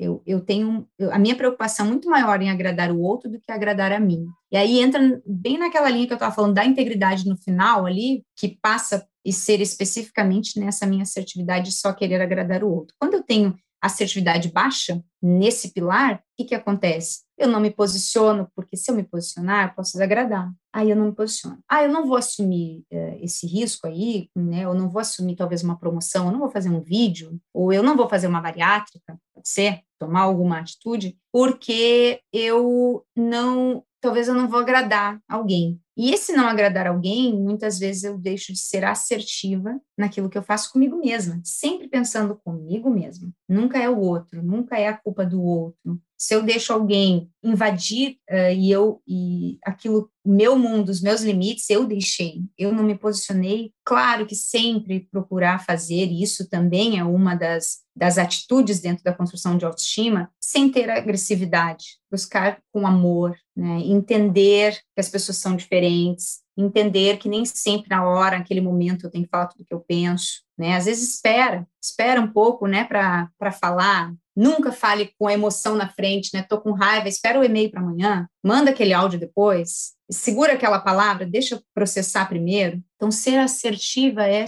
Eu, eu tenho eu, a minha preocupação muito maior em agradar o outro do que agradar a mim. E aí entra bem naquela linha que eu estava falando da integridade no final ali, que passa e ser especificamente nessa minha assertividade de só querer agradar o outro. Quando eu tenho assertividade baixa nesse pilar, o que, que acontece? Eu não me posiciono, porque se eu me posicionar, eu posso desagradar. Aí eu não me posiciono. Ah, eu não vou assumir uh, esse risco aí, né? Eu não vou assumir talvez uma promoção, eu não vou fazer um vídeo, ou eu não vou fazer uma bariátrica, ser, tomar alguma atitude, porque eu não, talvez eu não vou agradar alguém. E esse não agradar alguém, muitas vezes eu deixo de ser assertiva naquilo que eu faço comigo mesma, sempre pensando comigo mesma. Nunca é o outro, nunca é a culpa do outro. Se eu deixo alguém invadir uh, e eu e aquilo meu mundo, os meus limites, eu deixei, eu não me posicionei. Claro que sempre procurar fazer isso também é uma das, das atitudes dentro da construção de autoestima, sem ter agressividade, buscar com amor, né? entender que as pessoas são diferentes, entender que nem sempre na hora, naquele momento, eu tenho que falar tudo que eu penso, né? Às vezes espera, espera um pouco, né, para falar. Nunca fale com a emoção na frente, né? Tô com raiva, espera o e-mail para amanhã, manda aquele áudio depois, segura aquela palavra, deixa eu processar primeiro. Então, ser assertiva é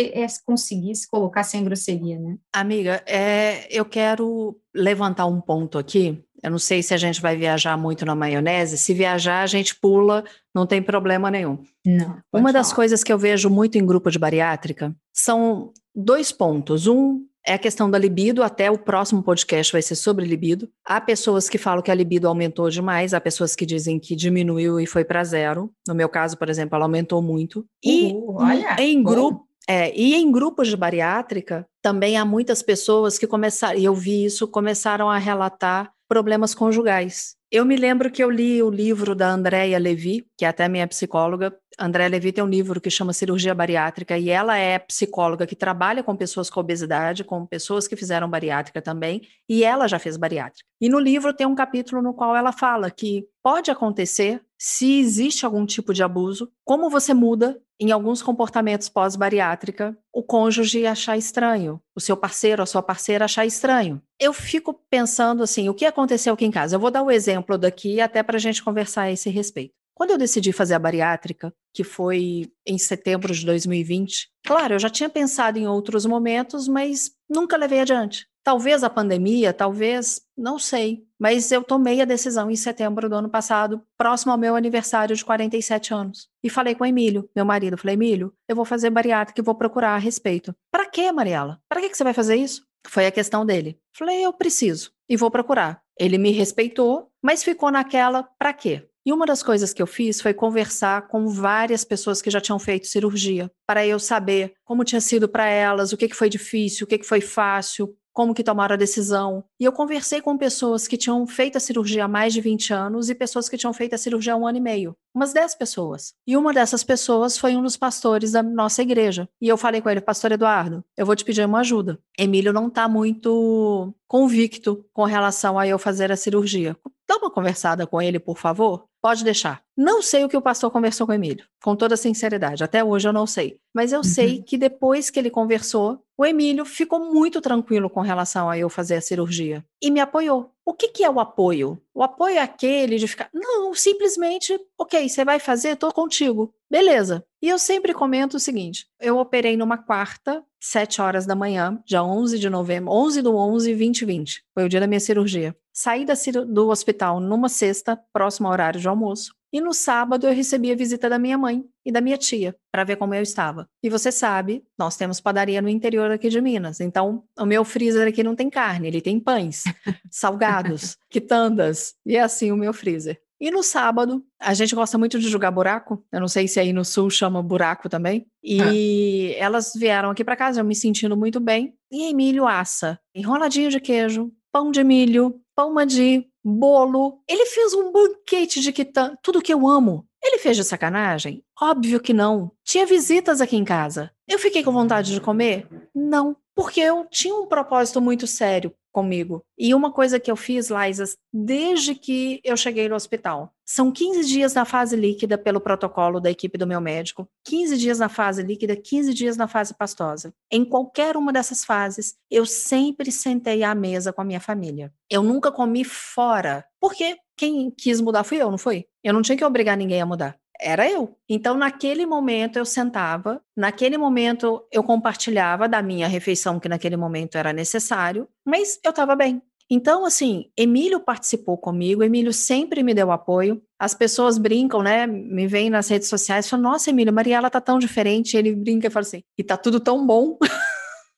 é conseguir se colocar sem grosseria, né? Amiga, é, eu quero levantar um ponto aqui eu não sei se a gente vai viajar muito na maionese. Se viajar, a gente pula, não tem problema nenhum. Não. Uma das coisas que eu vejo muito em grupo de bariátrica são dois pontos. Um é a questão da libido, até o próximo podcast vai ser sobre libido. Há pessoas que falam que a libido aumentou demais, há pessoas que dizem que diminuiu e foi para zero. No meu caso, por exemplo, ela aumentou muito. E uh, olha, em grupo, é, e em grupos de bariátrica, também há muitas pessoas que começaram, e eu vi isso, começaram a relatar problemas conjugais. Eu me lembro que eu li o livro da Andréia Levi, que é até minha psicóloga. Andréia Levi tem um livro que chama Cirurgia Bariátrica e ela é psicóloga que trabalha com pessoas com obesidade, com pessoas que fizeram bariátrica também, e ela já fez bariátrica. E no livro tem um capítulo no qual ela fala que pode acontecer se existe algum tipo de abuso, como você muda em alguns comportamentos pós-bariátrica, o cônjuge achar estranho, o seu parceiro, a sua parceira achar estranho. Eu fico pensando assim, o que aconteceu aqui em casa? Eu vou dar o um exemplo daqui até para a gente conversar a esse respeito. Quando eu decidi fazer a bariátrica, que foi em setembro de 2020, claro, eu já tinha pensado em outros momentos, mas nunca levei adiante. Talvez a pandemia, talvez, não sei, mas eu tomei a decisão em setembro do ano passado, próximo ao meu aniversário de 47 anos. E falei com o Emílio, meu marido, falei: "Emílio, eu vou fazer bariátrica e vou procurar a respeito". "Para quê, Mariela? Para que que você vai fazer isso?" Foi a questão dele. Falei: "Eu preciso e vou procurar". Ele me respeitou, mas ficou naquela: "Para quê?" E uma das coisas que eu fiz foi conversar com várias pessoas que já tinham feito cirurgia, para eu saber como tinha sido para elas, o que, que foi difícil, o que, que foi fácil, como que tomaram a decisão. E eu conversei com pessoas que tinham feito a cirurgia há mais de 20 anos e pessoas que tinham feito a cirurgia há um ano e meio. Umas 10 pessoas. E uma dessas pessoas foi um dos pastores da nossa igreja. E eu falei com ele, pastor Eduardo, eu vou te pedir uma ajuda. Emílio não está muito convicto com relação a eu fazer a cirurgia. Dá uma conversada com ele, por favor. Pode deixar. Não sei o que o pastor conversou com o Emílio, com toda sinceridade. Até hoje eu não sei. Mas eu uhum. sei que depois que ele conversou, o Emílio ficou muito tranquilo com relação a eu fazer a cirurgia e me apoiou. O que, que é o apoio? O apoio é aquele de ficar, não, simplesmente, ok, você vai fazer, estou contigo. Beleza. E eu sempre comento o seguinte: eu operei numa quarta, 7 horas da manhã, dia 11 de novembro, 11 do 11, 2020. Foi o dia da minha cirurgia. Saí da, do hospital numa sexta, próximo ao horário de almoço. E no sábado eu recebi a visita da minha mãe e da minha tia para ver como eu estava. E você sabe, nós temos padaria no interior aqui de Minas, então o meu freezer aqui não tem carne, ele tem pães, salgados, quitandas, e é assim o meu freezer. E no sábado, a gente gosta muito de jogar buraco. Eu não sei se aí no sul chama buraco também. E ah. elas vieram aqui para casa, eu me sentindo muito bem. E Emílio assa enroladinho de queijo, pão de milho, pão de bolo. Ele fez um banquete de quitanda, tudo que eu amo. Ele fez de sacanagem? Óbvio que não. Tinha visitas aqui em casa. Eu fiquei com vontade de comer? Não, porque eu tinha um propósito muito sério comigo. E uma coisa que eu fiz, Liza, desde que eu cheguei no hospital. São 15 dias na fase líquida pelo protocolo da equipe do meu médico, 15 dias na fase líquida, 15 dias na fase pastosa. Em qualquer uma dessas fases, eu sempre sentei à mesa com a minha família. Eu nunca comi fora, porque quem quis mudar fui eu, não foi? Eu não tinha que obrigar ninguém a mudar era eu. Então, naquele momento, eu sentava, naquele momento, eu compartilhava da minha refeição, que naquele momento era necessário, mas eu estava bem. Então, assim, Emílio participou comigo, Emílio sempre me deu apoio. As pessoas brincam, né? Me veem nas redes sociais e falam: Nossa, Emílio, Mariela tá tão diferente. Ele brinca e fala assim: E tá tudo tão bom.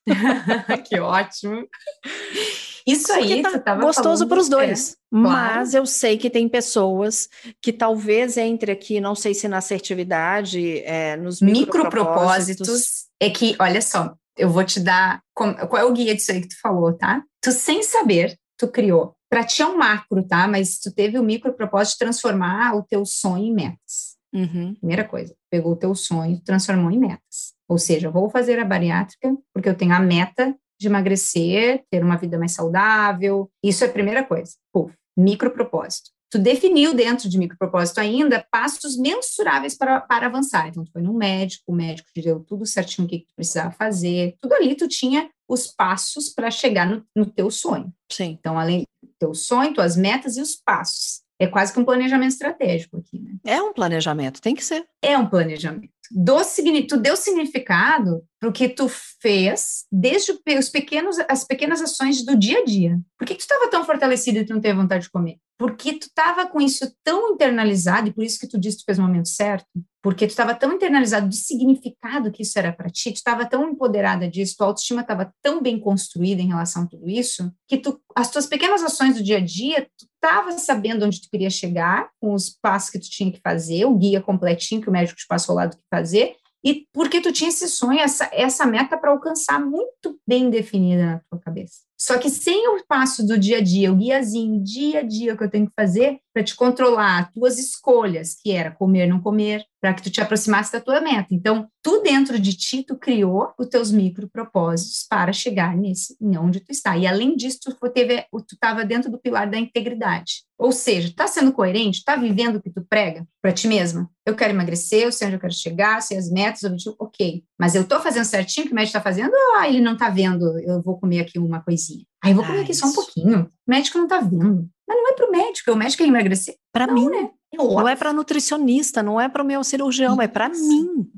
que ótimo. Isso aí, tá gostoso para os dois. É, mas eu sei que tem pessoas que talvez entre aqui, não sei se na assertividade, é, nos micropropósitos. Micro é que, olha só, eu vou te dar. Qual é o guia disso aí que tu falou, tá? Tu, sem saber, tu criou. Para ti é um macro, tá? Mas tu teve o micro propósito de transformar o teu sonho em metas. Uhum. Primeira coisa, pegou o teu sonho, transformou em metas. Ou seja, vou fazer a bariátrica porque eu tenho a meta de emagrecer, ter uma vida mais saudável. Isso é a primeira coisa. Puf, micropropósito. Tu definiu dentro de micropropósito ainda passos mensuráveis para, para avançar. Então, tu foi no médico, o médico te deu tudo certinho o que, que tu precisava fazer. Tudo ali tu tinha os passos para chegar no, no teu sonho. Sim. Então, além do teu sonho, tuas metas e os passos. É quase que um planejamento estratégico aqui, né? É um planejamento, tem que ser. É um planejamento. Do, tu deu significado para o que tu fez desde os pequenos, as pequenas ações do dia a dia. Por que, que tu estava tão fortalecido e tu não teve vontade de comer? Porque tu estava com isso tão internalizado, e por isso que tu disse que tu fez o momento certo, porque tu estava tão internalizado de significado que isso era para ti, tu estava tão empoderada disso, tua autoestima estava tão bem construída em relação a tudo isso, que tu, as tuas pequenas ações do dia a dia, tu estava sabendo onde tu queria chegar, com os passos que tu tinha que fazer, o guia completinho que o médico te passou lá do que fazer, e porque tu tinha esse sonho, essa, essa meta para alcançar muito bem definida na tua cabeça. Só que sem o passo do dia a dia, o guiazinho, dia a dia que eu tenho que fazer para te controlar tuas escolhas, que era comer, não comer, para que tu te aproximasse da tua meta. Então, tu dentro de ti, tu criou os teus micro propósitos para chegar nesse, em onde tu está. E além disso, tu teve, tu estava dentro do pilar da integridade. Ou seja, tá sendo coerente, tá vivendo o que tu prega para ti mesma. Eu quero emagrecer, eu sei onde eu quero chegar, sei as metas, objetivo, ok. Mas eu tô fazendo certinho o que o médico está fazendo, ah, ele não tá vendo, eu vou comer aqui uma coisinha. Aí eu vou comer ah, aqui só um pouquinho. O médico não tá vendo. Mas não é para o médico, o médico quer emagrecer. Para mim, né? É não é para nutricionista, não é para o meu cirurgião, Isso. é para mim.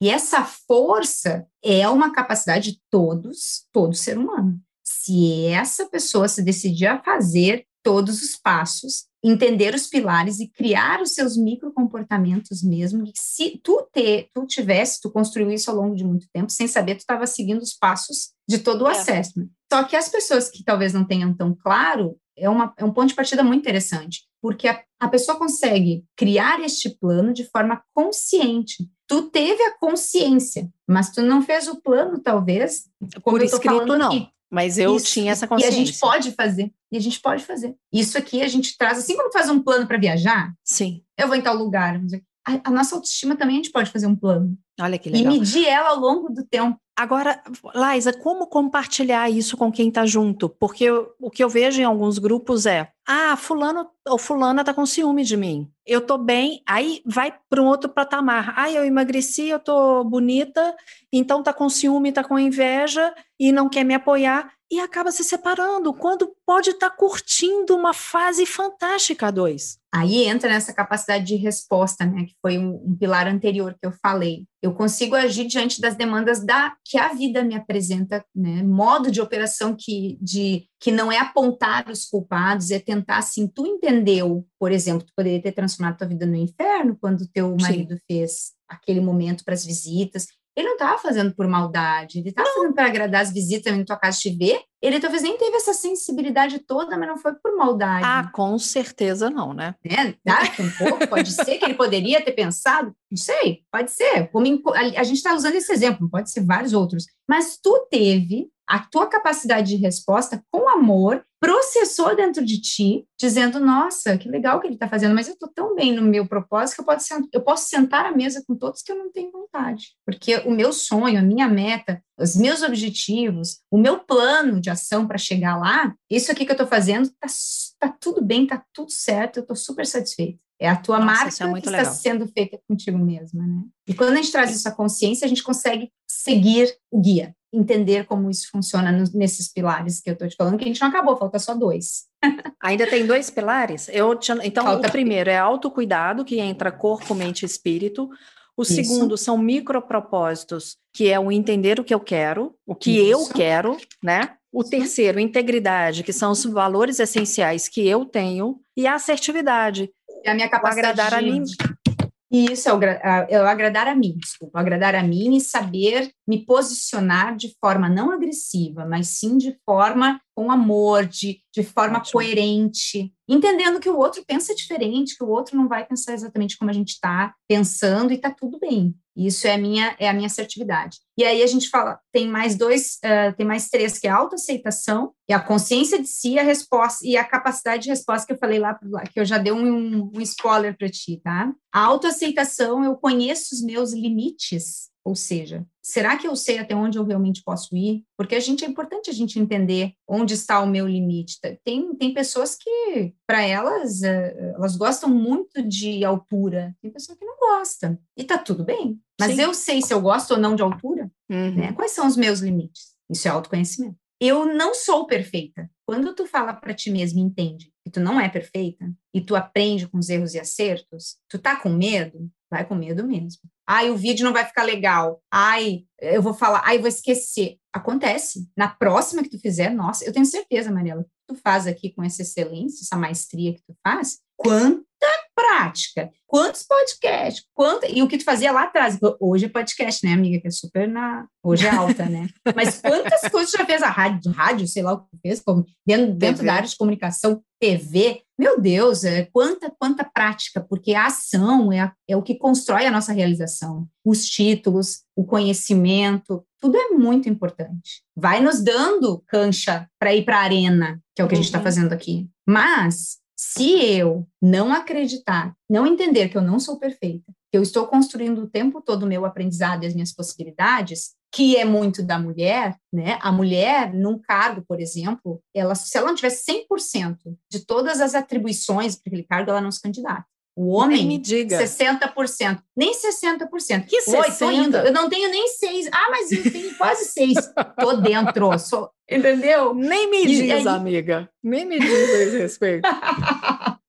E essa força é uma capacidade de todos, todo ser humano. Se essa pessoa se decidir a fazer todos os passos, entender os pilares e criar os seus microcomportamentos mesmo. E se tu, te, tu tivesse, tu construiu isso ao longo de muito tempo, sem saber, tu estava seguindo os passos de todo o é. assessment. Só que as pessoas que talvez não tenham tão claro, é, uma, é um ponto de partida muito interessante, porque a, a pessoa consegue criar este plano de forma consciente. Tu teve a consciência, mas tu não fez o plano, talvez, como Por escrito, não. Aqui. Mas eu Isso. tinha essa consciência. E a gente pode fazer. E a gente pode fazer. Isso aqui a gente traz, assim como faz um plano para viajar. Sim. Eu vou em tal lugar. A, a, nossa autoestima também a gente pode fazer um plano. Olha que legal. E medir ela ao longo do tempo. Agora, Laisa, como compartilhar isso com quem está junto? Porque eu, o que eu vejo em alguns grupos é: ah, fulano ou fulana está com ciúme de mim. Eu estou bem, aí vai para um outro patamar. Ah, eu emagreci, eu estou bonita, então está com ciúme, está com inveja e não quer me apoiar. E acaba se separando, quando pode estar tá curtindo uma fase fantástica a dois. Aí entra nessa capacidade de resposta, né, que foi um, um, pilar anterior que eu falei. Eu consigo agir diante das demandas da que a vida me apresenta, né, modo de operação que de que não é apontar os culpados, é tentar assim, tu entendeu, por exemplo, tu poderia ter transformado tua vida no inferno quando teu marido Sim. fez aquele momento para as visitas. Ele não estava fazendo por maldade, ele estava fazendo para agradar as visitas na tua casa te ver. Ele talvez nem teve essa sensibilidade toda, mas não foi por maldade. Ah, com certeza não, né? Dá um pouco, pode ser que ele poderia ter pensado, não sei, pode ser. Como a gente está usando esse exemplo, pode ser vários outros. Mas tu teve a tua capacidade de resposta com amor, processou dentro de ti, dizendo: Nossa, que legal que ele está fazendo, mas eu estou tão bem no meu propósito que eu posso, eu posso sentar à mesa com todos que eu não tenho vontade. Porque o meu sonho, a minha meta, os meus objetivos, o meu plano de ação para chegar lá, isso aqui que eu estou fazendo, está tá tudo bem, está tudo certo, eu estou super satisfeita. É a tua Nossa, marca é que legal. está sendo feita contigo mesma, né? E quando a gente traz isso à consciência, a gente consegue seguir o guia entender como isso funciona nesses pilares que eu estou te falando, que a gente não acabou, falta só dois. Ainda tem dois pilares? Eu te, então, falta... o primeiro é autocuidado, que entra corpo, mente e espírito. O isso. segundo são micropropósitos, que é o entender o que eu quero, o que isso. eu quero, né? O terceiro, integridade, que são os valores essenciais que eu tenho, e a assertividade. É a minha capacidade agradar de... a mim. Isso é o, é o agradar a mim, desculpa, agradar a mim e saber me posicionar de forma não agressiva, mas sim de forma com amor, de, de forma Ótimo. coerente, entendendo que o outro pensa diferente, que o outro não vai pensar exatamente como a gente está pensando e está tudo bem. Isso é a minha é a minha assertividade. E aí a gente fala, tem mais dois, uh, tem mais três que é a autoaceitação, e a consciência de si, a resposta e a capacidade de resposta que eu falei lá, que eu já dei um, um spoiler para ti, tá? A autoaceitação, eu conheço os meus limites ou seja, será que eu sei até onde eu realmente posso ir? Porque a gente é importante a gente entender onde está o meu limite. Tem, tem pessoas que, para elas, eh, elas gostam muito de altura. Tem pessoa que não gosta. E tá tudo bem. Mas Sim. eu sei se eu gosto ou não de altura. Uhum. Né? Quais são os meus limites? Isso é autoconhecimento. Eu não sou perfeita. Quando tu fala para ti mesmo, entende que tu não é perfeita e tu aprende com os erros e acertos, tu tá com medo, vai com medo mesmo. Ai, o vídeo não vai ficar legal. Ai, eu vou falar, ai, eu vou esquecer. Acontece. Na próxima que tu fizer, nossa, eu tenho certeza, Mariela, tu faz aqui com essa excelência, essa maestria que tu faz, quanta prática, quantos podcasts, quanto, e o que tu fazia lá atrás, hoje é podcast, né, amiga, que é super na, hoje é alta, né, mas quantas coisas tu já fez, a rádio, rádio, sei lá o que fez, como, dentro, dentro da área de comunicação, TV, meu Deus, é, quanta, quanta prática, porque a ação é, a, é o que constrói a nossa realização, os títulos, o conhecimento, tudo é muito importante. Vai nos dando cancha para ir para a arena, que é o que a gente está uhum. fazendo aqui. Mas se eu não acreditar, não entender que eu não sou perfeita, que eu estou construindo o tempo todo o meu aprendizado e as minhas possibilidades, que é muito da mulher, né? A mulher, num cargo, por exemplo, ela, se ela não tiver 100% de todas as atribuições para aquele cargo, ela não se candidata. O homem, nem me diga. 60%. Nem 60%. Que 60? Oi, tô indo. Eu não tenho nem seis. Ah, mas eu tenho quase seis. tô dentro. Sou, entendeu? Nem me diz, amiga. Nem me diz a esse respeito.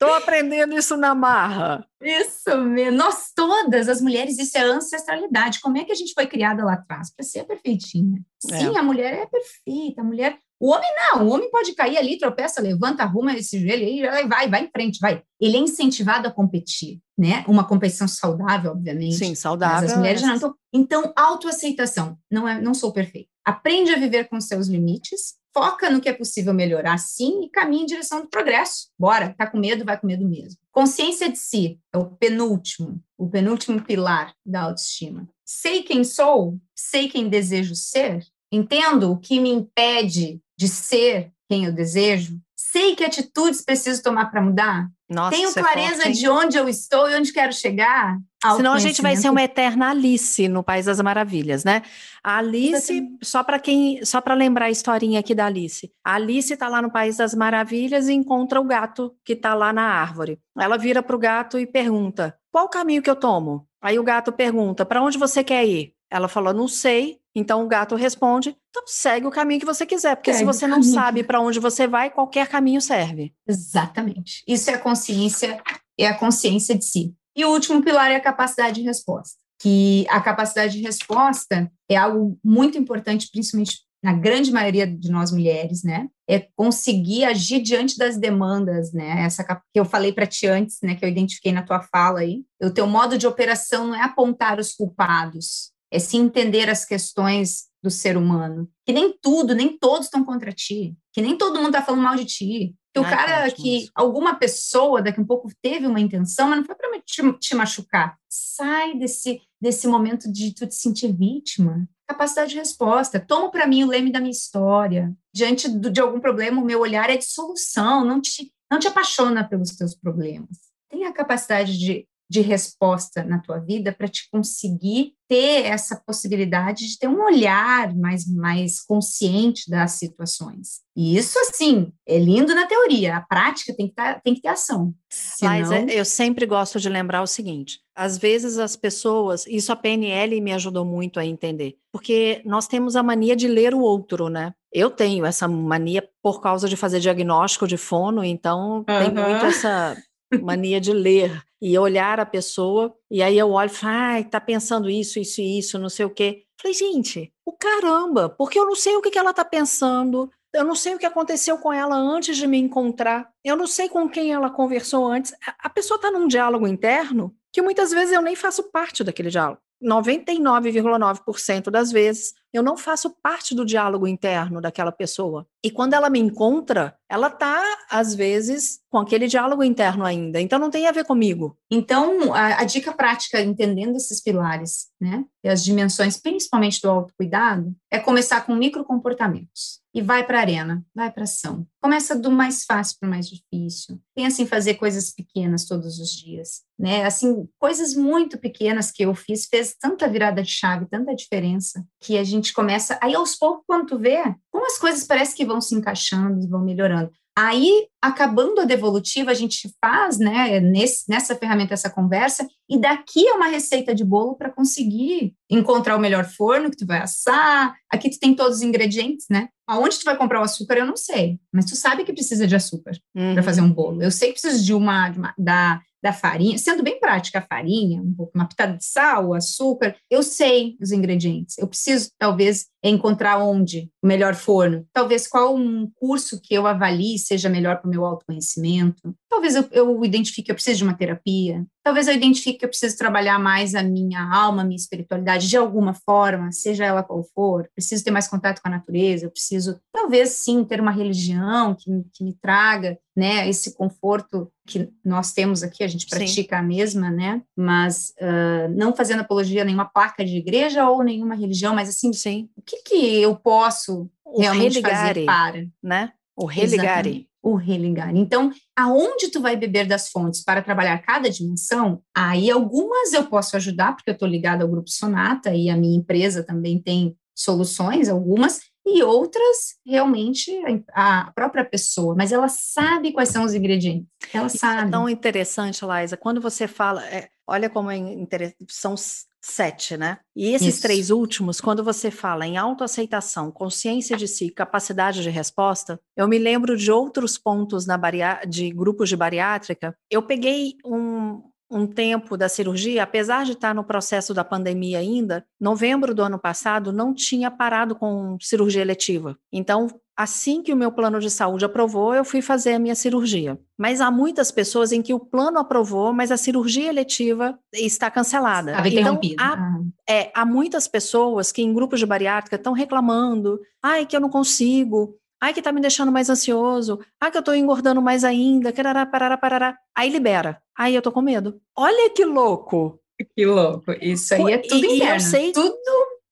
tô aprendendo isso na marra. Isso mesmo. Nós todas, as mulheres, isso é ancestralidade. Como é que a gente foi criada lá atrás? Para ser perfeitinha. Sim, é. a mulher é perfeita. A mulher o homem não, o homem pode cair ali, tropeça, levanta, arruma esse joelho e vai, vai em frente, vai. Ele é incentivado a competir, né? Uma competição saudável, obviamente. Sim, saudável. Mas as mulheres é. não. Então, então autoaceitação. Não, é, não sou perfeita. Aprende a viver com seus limites, foca no que é possível melhorar, sim, e caminha em direção do progresso. Bora, tá com medo, vai com medo mesmo. Consciência de si é o penúltimo, o penúltimo pilar da autoestima. Sei quem sou, sei quem desejo ser, entendo o que me impede de ser quem eu desejo, sei que atitudes preciso tomar para mudar, Nossa, tenho é clareza é forte, de onde eu estou e onde quero chegar. Senão a gente vai ser uma eterna Alice no País das Maravilhas, né? A Alice, só para quem, só para lembrar a historinha aqui da Alice. A Alice está lá no País das Maravilhas e encontra o gato que está lá na árvore. Ela vira para o gato e pergunta: "Qual o caminho que eu tomo?" Aí o gato pergunta: "Para onde você quer ir?" Ela falou, não sei. Então o gato responde, então segue o caminho que você quiser, porque segue se você não sabe para onde você vai, qualquer caminho serve. Exatamente. Isso é a consciência, é a consciência de si. E o último pilar é a capacidade de resposta. Que a capacidade de resposta é algo muito importante, principalmente na grande maioria de nós mulheres, né, é conseguir agir diante das demandas, né, essa que eu falei para ti antes, né, que eu identifiquei na tua fala aí. O teu modo de operação não é apontar os culpados, é se entender as questões do ser humano. Que nem tudo, nem todos estão contra ti, que nem todo mundo está falando mal de ti. Que o cara que alguma pessoa daqui a um pouco teve uma intenção, mas não foi para te, te machucar. Sai desse desse momento de tu te sentir vítima capacidade de resposta. Tomo para mim o leme da minha história. Diante do, de algum problema, o meu olhar é de solução, não te, não te apaixona pelos teus problemas. Tenha a capacidade de de resposta na tua vida para te conseguir ter essa possibilidade de ter um olhar mais, mais consciente das situações. E isso, assim, é lindo na teoria, a prática tem que, tá, tem que ter ação. Senão... Mas é, eu sempre gosto de lembrar o seguinte: às vezes as pessoas, isso a PNL me ajudou muito a entender, porque nós temos a mania de ler o outro, né? Eu tenho essa mania por causa de fazer diagnóstico de fono, então uhum. tem muito essa mania de ler e olhar a pessoa, e aí eu olho e falo, ai, tá pensando isso, isso e isso, não sei o quê. Falei, gente, o caramba, porque eu não sei o que, que ela tá pensando, eu não sei o que aconteceu com ela antes de me encontrar, eu não sei com quem ela conversou antes. A pessoa está num diálogo interno que muitas vezes eu nem faço parte daquele diálogo. 99,9% das vezes eu não faço parte do diálogo interno daquela pessoa. E quando ela me encontra, ela tá às vezes com aquele diálogo interno ainda. Então não tem a ver comigo. Então a, a dica prática, entendendo esses pilares, né, e as dimensões, principalmente do autocuidado, é começar com microcomportamentos e vai para a arena, vai para ação. Começa do mais fácil para o mais difícil. Pensa em fazer coisas pequenas todos os dias, né? Assim, coisas muito pequenas que eu fiz fez tanta virada de chave, tanta diferença, que a gente começa aí aos poucos quando tu vê, como as coisas parece que vão se encaixando e vão melhorando. Aí, acabando a devolutiva, a gente faz, né, nesse, nessa ferramenta, essa conversa, e daqui é uma receita de bolo para conseguir encontrar o melhor forno que tu vai assar. Aqui tu tem todos os ingredientes, né? Aonde tu vai comprar o açúcar, eu não sei, mas tu sabe que precisa de açúcar uhum. para fazer um bolo. Eu sei que precisa de uma, de uma da da farinha, sendo bem prática a farinha, um pouco, uma pitada de sal, açúcar, eu sei os ingredientes. Eu preciso, talvez, encontrar onde o melhor forno. Talvez qual um curso que eu avalie seja melhor para o meu autoconhecimento. Talvez eu, eu identifique que eu preciso de uma terapia. Talvez eu identifique que eu preciso trabalhar mais a minha alma, a minha espiritualidade de alguma forma, seja ela qual for. Preciso ter mais contato com a natureza. Eu preciso, talvez sim, ter uma religião que, que me traga né, esse conforto que nós temos aqui, a gente pratica Sim. a mesma, né, mas uh, não fazendo apologia a nenhuma placa de igreja ou nenhuma religião, mas assim, Sim. o que, que eu posso o realmente fazer para? Né? O religare. O religare. Então, aonde tu vai beber das fontes para trabalhar cada dimensão, aí algumas eu posso ajudar, porque eu estou ligada ao Grupo Sonata e a minha empresa também tem soluções, algumas, e outras realmente a própria pessoa, mas ela sabe quais são os ingredientes. Ela Isso é sabe. É tão interessante, Laísa, quando você fala, é, olha como é interessante, são sete, né? E esses Isso. três últimos, quando você fala em autoaceitação, consciência de si, capacidade de resposta, eu me lembro de outros pontos na de grupos de bariátrica. Eu peguei um, um tempo da cirurgia, apesar de estar no processo da pandemia ainda, novembro do ano passado não tinha parado com cirurgia eletiva. Então, assim que o meu plano de saúde aprovou, eu fui fazer a minha cirurgia. Mas há muitas pessoas em que o plano aprovou, mas a cirurgia eletiva está cancelada. Estava então, há, é, há muitas pessoas que em grupos de bariátrica estão reclamando, ai, que eu não consigo, Ai, que tá me deixando mais ansioso. Ai, que eu tô engordando mais ainda. Parará, parará, parará. Aí libera. Aí eu tô com medo. Olha que louco. Que louco. Isso aí é tudo e, interno. E eu sei, tudo...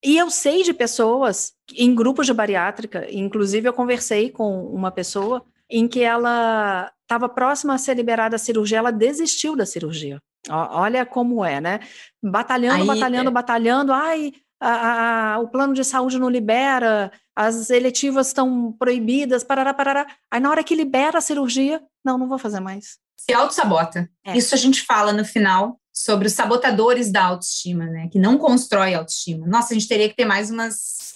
E eu sei de pessoas em grupos de bariátrica, inclusive eu conversei com uma pessoa em que ela estava próxima a ser liberada da cirurgia, ela desistiu da cirurgia. Olha como é, né? Batalhando, Aí, batalhando, é... batalhando. Ai, a, a, o plano de saúde não libera, as eletivas estão proibidas, parará, parará. Aí na hora que libera a cirurgia, não, não vou fazer mais. Se auto-sabota. É. Isso a gente fala no final sobre os sabotadores da autoestima, né? Que não constrói autoestima. Nossa, a gente teria que ter mais umas,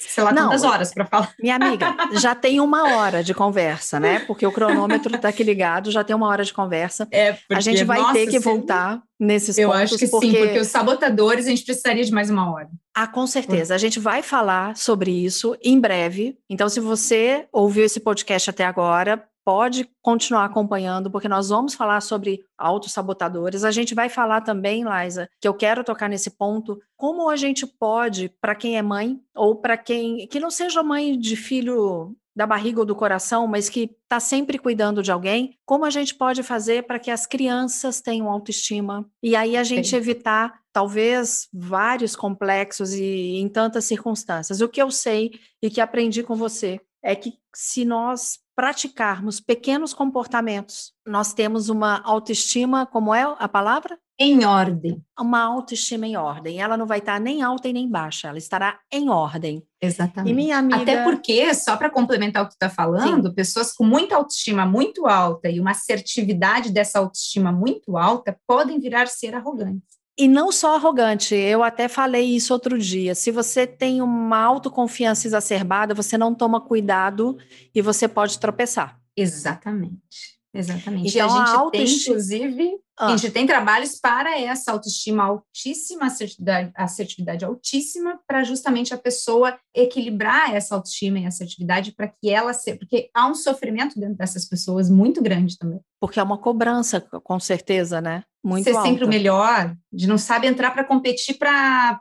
sei lá, não, quantas horas para falar. Minha amiga, já tem uma hora de conversa, né? Porque o cronômetro está aqui ligado, já tem uma hora de conversa. É, porque, a gente vai nossa, ter que voltar nesses eu pontos. Eu acho que porque... sim, porque os sabotadores a gente precisaria de mais uma hora. Ah, com certeza. A gente vai falar sobre isso em breve. Então, se você ouviu esse podcast até agora, pode continuar acompanhando, porque nós vamos falar sobre autossabotadores. A gente vai falar também, Liza, que eu quero tocar nesse ponto, como a gente pode, para quem é mãe, ou para quem que não seja mãe de filho da barriga ou do coração, mas que está sempre cuidando de alguém, como a gente pode fazer para que as crianças tenham autoestima e aí a gente Sim. evitar talvez vários complexos e em tantas circunstâncias. O que eu sei e que aprendi com você é que se nós praticarmos pequenos comportamentos, nós temos uma autoestima, como é a palavra? Em ordem. Uma autoestima em ordem. Ela não vai estar nem alta e nem baixa, ela estará em ordem. Exatamente. E minha amiga... Até porque, só para complementar o que tu está falando, Sim. pessoas com muita autoestima muito alta e uma assertividade dessa autoestima muito alta podem virar ser arrogantes. E não só arrogante, eu até falei isso outro dia. Se você tem uma autoconfiança exacerbada, você não toma cuidado e você pode tropeçar. Exatamente. Exatamente. Então, e a gente a autoestima... tem, inclusive, ah. A gente tem trabalhos para essa autoestima altíssima, assertividade, assertividade altíssima, para justamente a pessoa equilibrar essa autoestima e assertividade para que ela se. Porque há um sofrimento dentro dessas pessoas muito grande também. Porque é uma cobrança, com certeza, né? Muito Ser alta. sempre o melhor, de não sabe entrar para competir para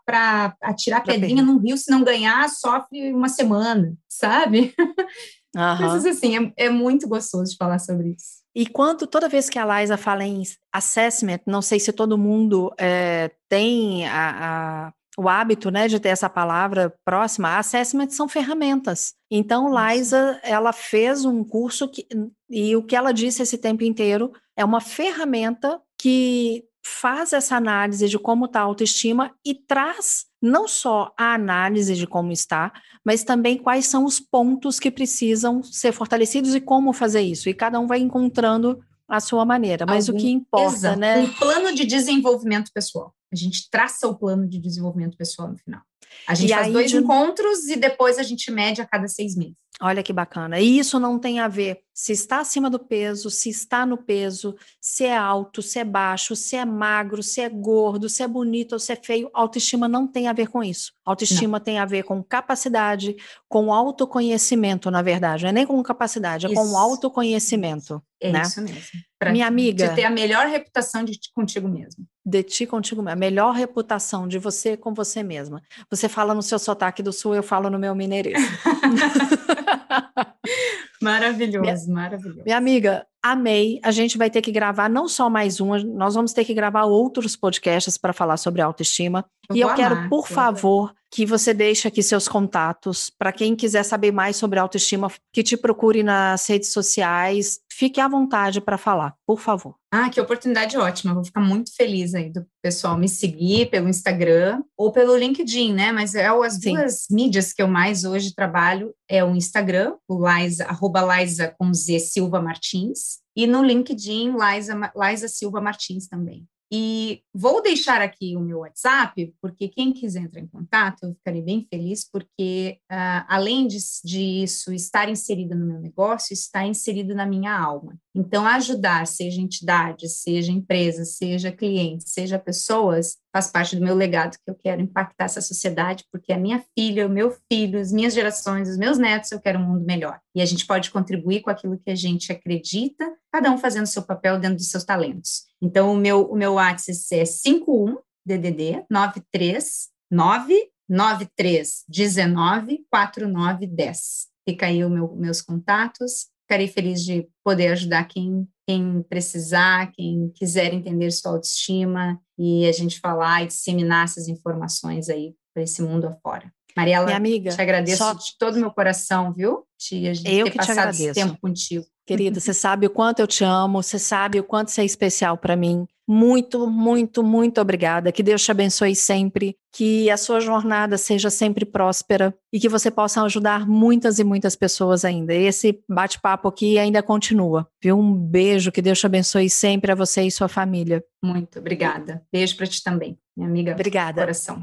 atirar pra pedrinha perder. num rio, se não ganhar, sofre uma semana, sabe? Uhum. Coisas assim, é, é muito gostoso de falar sobre isso. E quando toda vez que a Liza fala em assessment, não sei se todo mundo é, tem a, a, o hábito né, de ter essa palavra próxima, assessment são ferramentas. Então, Liza, ela fez um curso que, e o que ela disse esse tempo inteiro é uma ferramenta que faz essa análise de como está a autoestima e traz não só a análise de como está, mas também quais são os pontos que precisam ser fortalecidos e como fazer isso. E cada um vai encontrando a sua maneira. Mas Algum, o que importa, exato, né? Um plano de desenvolvimento pessoal. A gente traça o plano de desenvolvimento pessoal no final. A gente e faz dois de... encontros e depois a gente mede a cada seis meses. Olha que bacana. E isso não tem a ver se está acima do peso, se está no peso, se é alto, se é baixo, se é magro, se é gordo, se é bonito ou se é feio. Autoestima não tem a ver com isso. Autoestima não. tem a ver com capacidade, com autoconhecimento, na verdade. Não é nem com capacidade, é isso. com autoconhecimento. É né? isso mesmo. Pra Minha amiga. De ter a melhor reputação de contigo mesmo. De ti contigo mesmo. A melhor reputação de você com você mesma. Você fala no seu sotaque do sul, eu falo no meu mineirismo. maravilhoso, minha, maravilhoso. Minha amiga, amei. A gente vai ter que gravar não só mais um, nós vamos ter que gravar outros podcasts para falar sobre autoestima. Eu e eu amar, quero, por favor, que você deixe aqui seus contatos para quem quiser saber mais sobre autoestima, que te procure nas redes sociais. Fique à vontade para falar, por favor. Ah, que oportunidade ótima. Vou ficar muito feliz aí do pessoal me seguir pelo Instagram ou pelo LinkedIn, né? Mas é as Sim. duas mídias que eu mais hoje trabalho é o Instagram, o Liza, arroba Liza com Z Silva Martins, e no LinkedIn, Liza, Liza Silva Martins também. E vou deixar aqui o meu WhatsApp, porque quem quiser entrar em contato, eu ficarei bem feliz, porque uh, além de, disso estar inserido no meu negócio, está inserido na minha alma. Então, ajudar, seja entidade, seja empresa, seja cliente, seja pessoas, faz parte do meu legado que eu quero impactar essa sociedade, porque a minha filha, o meu filho, as minhas gerações, os meus netos, eu quero um mundo melhor. E a gente pode contribuir com aquilo que a gente acredita, cada um fazendo seu papel dentro dos seus talentos. Então, o meu, o meu WhatsApp é 51 DDD 939 9319 4910. Fica aí os meu, meus contatos ficarei feliz de poder ajudar quem, quem precisar, quem quiser entender sua autoestima e a gente falar e disseminar essas informações aí para esse mundo afora. Mariela, Minha amiga, te agradeço só... de todo o meu coração, viu? Gente Eu ter que passado esse tempo contigo. Querida, você sabe o quanto eu te amo, você sabe o quanto você é especial para mim. Muito, muito, muito obrigada. Que Deus te abençoe sempre, que a sua jornada seja sempre próspera e que você possa ajudar muitas e muitas pessoas ainda. Esse bate-papo aqui ainda continua. Viu? Um beijo, que Deus te abençoe sempre a você e sua família. Muito obrigada. Beijo para ti também, minha amiga. Obrigada. Coração.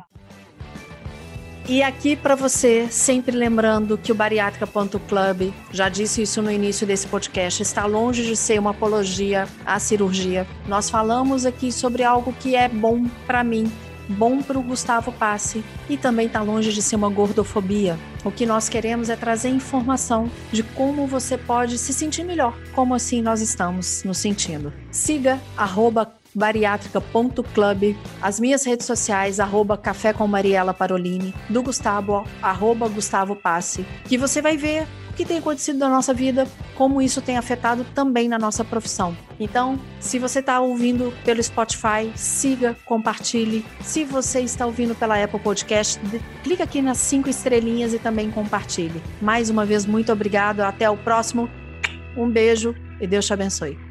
E aqui para você, sempre lembrando que o bariátrica.club, já disse isso no início desse podcast, está longe de ser uma apologia à cirurgia. Nós falamos aqui sobre algo que é bom para mim, bom para o Gustavo Passe e também está longe de ser uma gordofobia. O que nós queremos é trazer informação de como você pode se sentir melhor, como assim nós estamos nos sentindo. Siga arroba bariátrica.club, as minhas redes sociais, arroba Café com Mariela Parolini, do Gustavo, arroba Gustavo Passe, que você vai ver o que tem acontecido na nossa vida, como isso tem afetado também na nossa profissão. Então, se você está ouvindo pelo Spotify, siga, compartilhe. Se você está ouvindo pela Apple Podcast, clica aqui nas cinco estrelinhas e também compartilhe. Mais uma vez, muito obrigado. Até o próximo. Um beijo e Deus te abençoe.